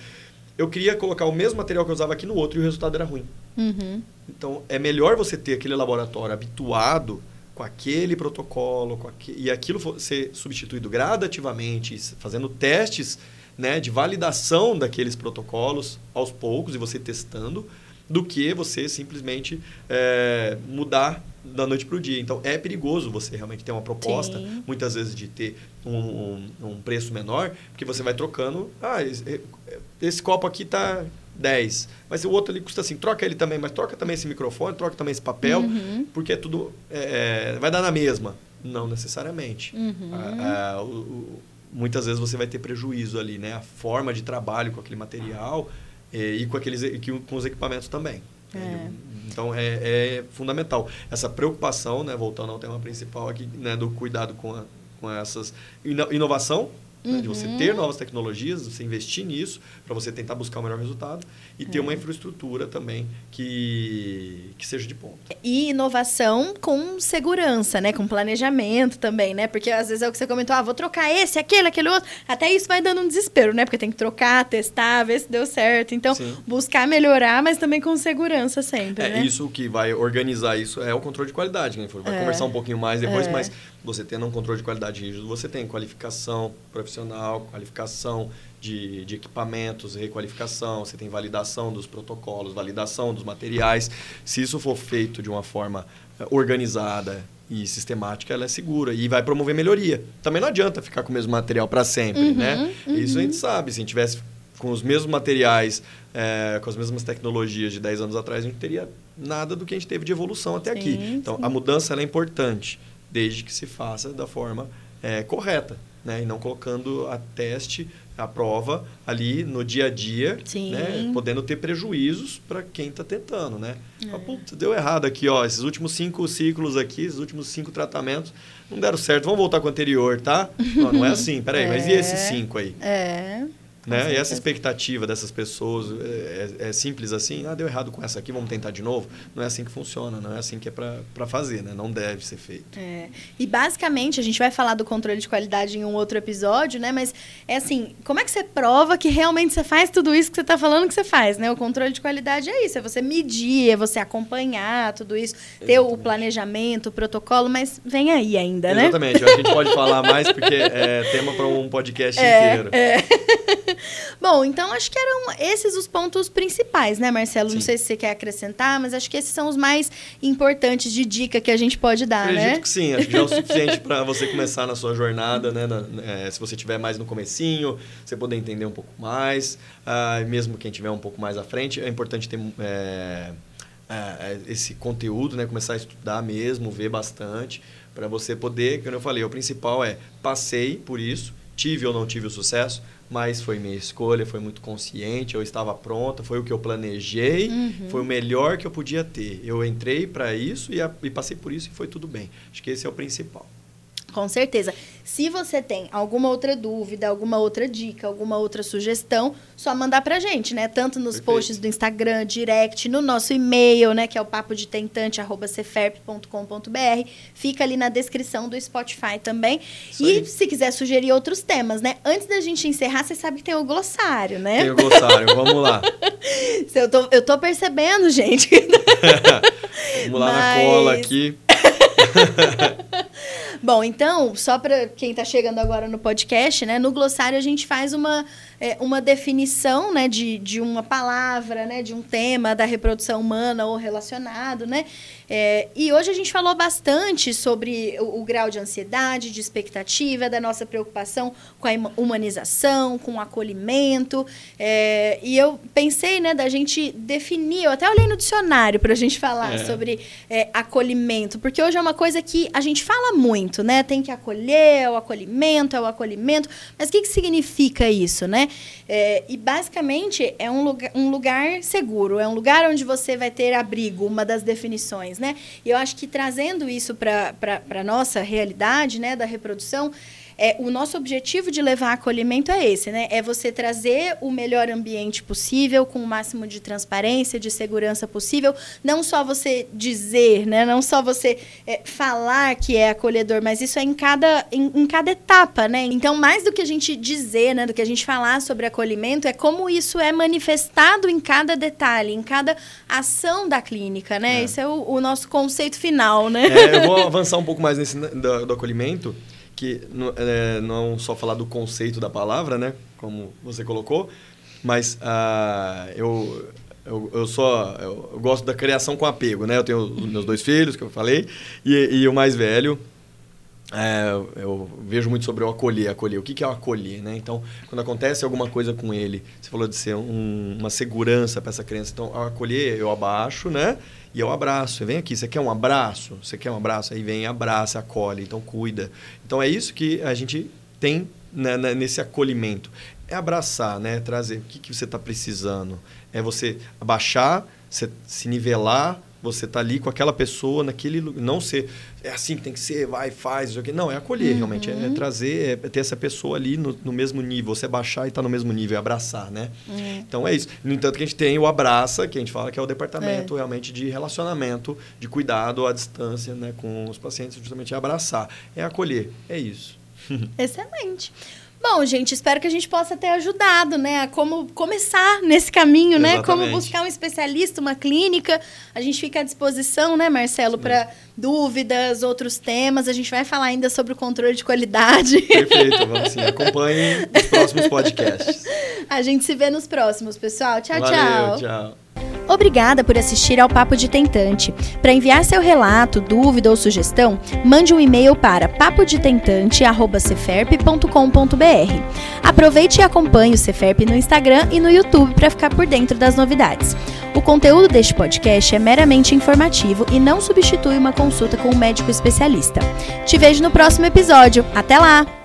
Eu queria colocar o mesmo material que eu usava aqui no outro e o resultado era ruim. Uhum. Então, é melhor você ter aquele laboratório habituado com aquele protocolo, com e aquilo ser substituído gradativamente, fazendo testes né, de validação daqueles protocolos aos poucos e você testando, do que você simplesmente é, mudar da noite para o dia. Então, é perigoso você realmente ter uma proposta, Sim. muitas vezes, de ter um, um, um, preço menor, porque você vai trocando. Ah, esse, esse copo aqui está 10, mas o outro ali custa assim. Troca ele também, mas troca também esse microfone, troca também esse papel, uhum. porque é tudo é, vai dar na mesma. Não necessariamente. Uhum. Ah, ah, o, o, muitas vezes você vai ter prejuízo ali, né? A forma de trabalho com aquele material e, e com, aqueles, com os equipamentos também. É. Então é, é, fundamental. Essa preocupação, né, voltando ao tema principal aqui, né, do cuidado com, a, com essas inovação Uhum. Né? De você ter uhum. novas tecnologias, você investir nisso para você tentar buscar o melhor resultado e ter uma é. infraestrutura também que, que seja de ponta. E inovação com segurança, né? Com planejamento também, né? Porque às vezes é o que você comentou, ah, vou trocar esse, aquele, aquele outro. Até isso vai dando um desespero, né? Porque tem que trocar, testar, ver se deu certo. Então, Sim. buscar melhorar, mas também com segurança sempre, É né? isso que vai organizar isso é o controle de qualidade, né? Vai é. conversar um pouquinho mais depois, é. mas você tendo um controle de qualidade rígido, você tem qualificação profissional, qualificação de, de equipamentos, requalificação, você tem validação dos protocolos, validação dos materiais. Se isso for feito de uma forma eh, organizada e sistemática, ela é segura e vai promover melhoria. Também não adianta ficar com o mesmo material para sempre, uhum, né? Uhum. Isso a gente sabe. Se a gente tivesse com os mesmos materiais, é, com as mesmas tecnologias de 10 anos atrás, a gente teria nada do que a gente teve de evolução até sim, aqui. Então, sim. a mudança é importante desde que se faça da forma é, correta, né? E não colocando a teste, a prova ali no dia a dia, né? Podendo ter prejuízos para quem está tentando, né? É. Ah, putz, deu errado aqui, ó. Esses últimos cinco ciclos aqui, esses últimos cinco tratamentos não deram certo. Vamos voltar com o anterior, tá? *laughs* não, não é assim. Peraí, é. mas e esses cinco aí? É. Né? E essa expectativa dessas pessoas é, é, é, simples assim, ah, deu errado com essa aqui, vamos tentar de novo. Não é assim que funciona, não é assim que é para fazer, né? não deve ser feito. É. E basicamente, a gente vai falar do controle de qualidade em um outro episódio, né? mas é assim, como é que você prova que realmente você faz tudo isso que você está falando que você faz? Né? O controle de qualidade é isso, é você medir, é você acompanhar tudo isso, ter Exatamente. o planejamento, o protocolo, mas vem aí ainda, né? Exatamente, a gente pode falar mais porque é *laughs* tema para um podcast é, inteiro. É. Bom, então acho que eram esses os pontos principais, né, Marcelo? Sim. Não sei se você quer acrescentar, mas acho que esses são os mais importantes de dica que a gente pode dar, Acredito né? que sim, acho que já é o suficiente para você começar na sua jornada, né? Na, é, se você tiver mais no comecinho, você poder entender um pouco mais, ah, mesmo quem tiver um pouco mais à frente, é importante ter é, é, esse conteúdo, né? Começar a estudar mesmo, ver bastante, para você poder, como eu falei, o principal é passei por isso, tive ou não tive o sucesso, mas foi minha escolha, foi muito consciente, eu estava pronta, foi o que eu planejei, uhum. foi o melhor que eu podia ter. Eu entrei para isso e, a, e passei por isso e foi tudo bem. Acho que esse é o principal. Com certeza. Se você tem alguma outra dúvida, alguma outra dica, alguma outra sugestão, só mandar pra gente, né? Tanto nos Perfeito. posts do Instagram, direct, no nosso e-mail, né? Que é o papo de tentante, Fica ali na descrição do Spotify também. Isso e aí. se quiser sugerir outros temas, né? Antes da gente encerrar, você sabe que tem o glossário, né? Tem o glossário, vamos lá. *laughs* eu, tô, eu tô percebendo, gente. *laughs* vamos lá Mas... na cola aqui. *laughs* Bom, então, só para quem está chegando agora no podcast, né? No glossário a gente faz uma é, uma definição né, de, de uma palavra, né, de um tema da reprodução humana ou relacionado. Né? É, e hoje a gente falou bastante sobre o, o, grau de ansiedade, de expectativa, da nossa preocupação com a humanização, com o acolhimento. É, e eu pensei né, da gente definir, eu até olhei no dicionário para a gente falar é. sobre é, acolhimento, porque hoje é uma coisa que a gente fala muito, né? Tem que acolher, é o acolhimento, é o acolhimento. Mas o que, que significa isso, né? É, e basicamente é um lugar, um lugar seguro, é um lugar onde você vai ter abrigo, uma das definições, né? E eu acho que trazendo isso para a nossa realidade, né, da reprodução, é, o nosso objetivo de levar acolhimento é esse, né? É você trazer o melhor ambiente possível, com o máximo de transparência, de segurança possível. Não só você dizer, né? Não só você é, falar que é acolhedor, mas isso é em cada, em, em, cada etapa, né? Então, mais do que a gente dizer, né? Do que a gente falar sobre acolhimento, é como isso é manifestado em cada detalhe, em cada ação da clínica, né? É. Esse é o, o, nosso conceito final, né? É, eu vou avançar um pouco mais nesse do, do acolhimento que é, não só falar do conceito da palavra, né, como você colocou, mas uh, eu, eu, eu só eu, eu, gosto da criação com apego, né? Eu tenho os meus dois filhos, que eu falei, e, e o mais velho, é, eu vejo muito sobre o acolher, acolher. O que, é o acolher, né? Então, quando acontece alguma coisa com ele, você falou de ser um, uma segurança para essa criança. Então, ao acolher, eu abaixo, né? E eu abraço. Vem aqui, você quer um abraço? Você quer um abraço? Aí vem, abraça, acolhe, então cuida. Então é isso que a gente tem né, né nesse acolhimento. É abraçar, né? Trazer o que, que você está precisando. É você abaixar, você se nivelar, você tá ali com aquela pessoa naquele não ser é assim que tem que ser vai faz isso aqui não é acolher uhum. realmente é, é, trazer é ter essa pessoa ali no, no mesmo nível você baixar e tá no mesmo nível é abraçar né uhum. então é isso no entanto que a gente tem o abraça que a gente fala que é o departamento é. realmente de relacionamento de cuidado à distância né com os pacientes justamente é abraçar é acolher é isso *laughs* excelente Bom, gente, espero que a gente possa ter ajudado, né, a como começar nesse caminho, Exatamente. né, como buscar um especialista, uma clínica. A gente fica à disposição, né, Marcelo, para dúvidas, outros temas. A gente vai falar ainda sobre o controle de qualidade. Perfeito, vamos sim. *laughs* Acompanhem os próximos podcasts. A gente se vê nos próximos, pessoal. Tchau, Valeu, tchau. Tchau. Obrigada por assistir ao Papo de Tentante. Para enviar seu relato, dúvida ou sugestão, mande um e-mail para papodetentante@ceferp.com.br. Aproveite e acompanhe o Ceferp no Instagram e no YouTube para ficar por dentro das novidades. O conteúdo deste podcast é meramente informativo e não substitui uma consulta com um médico especialista. Te vejo no próximo episódio. Até lá!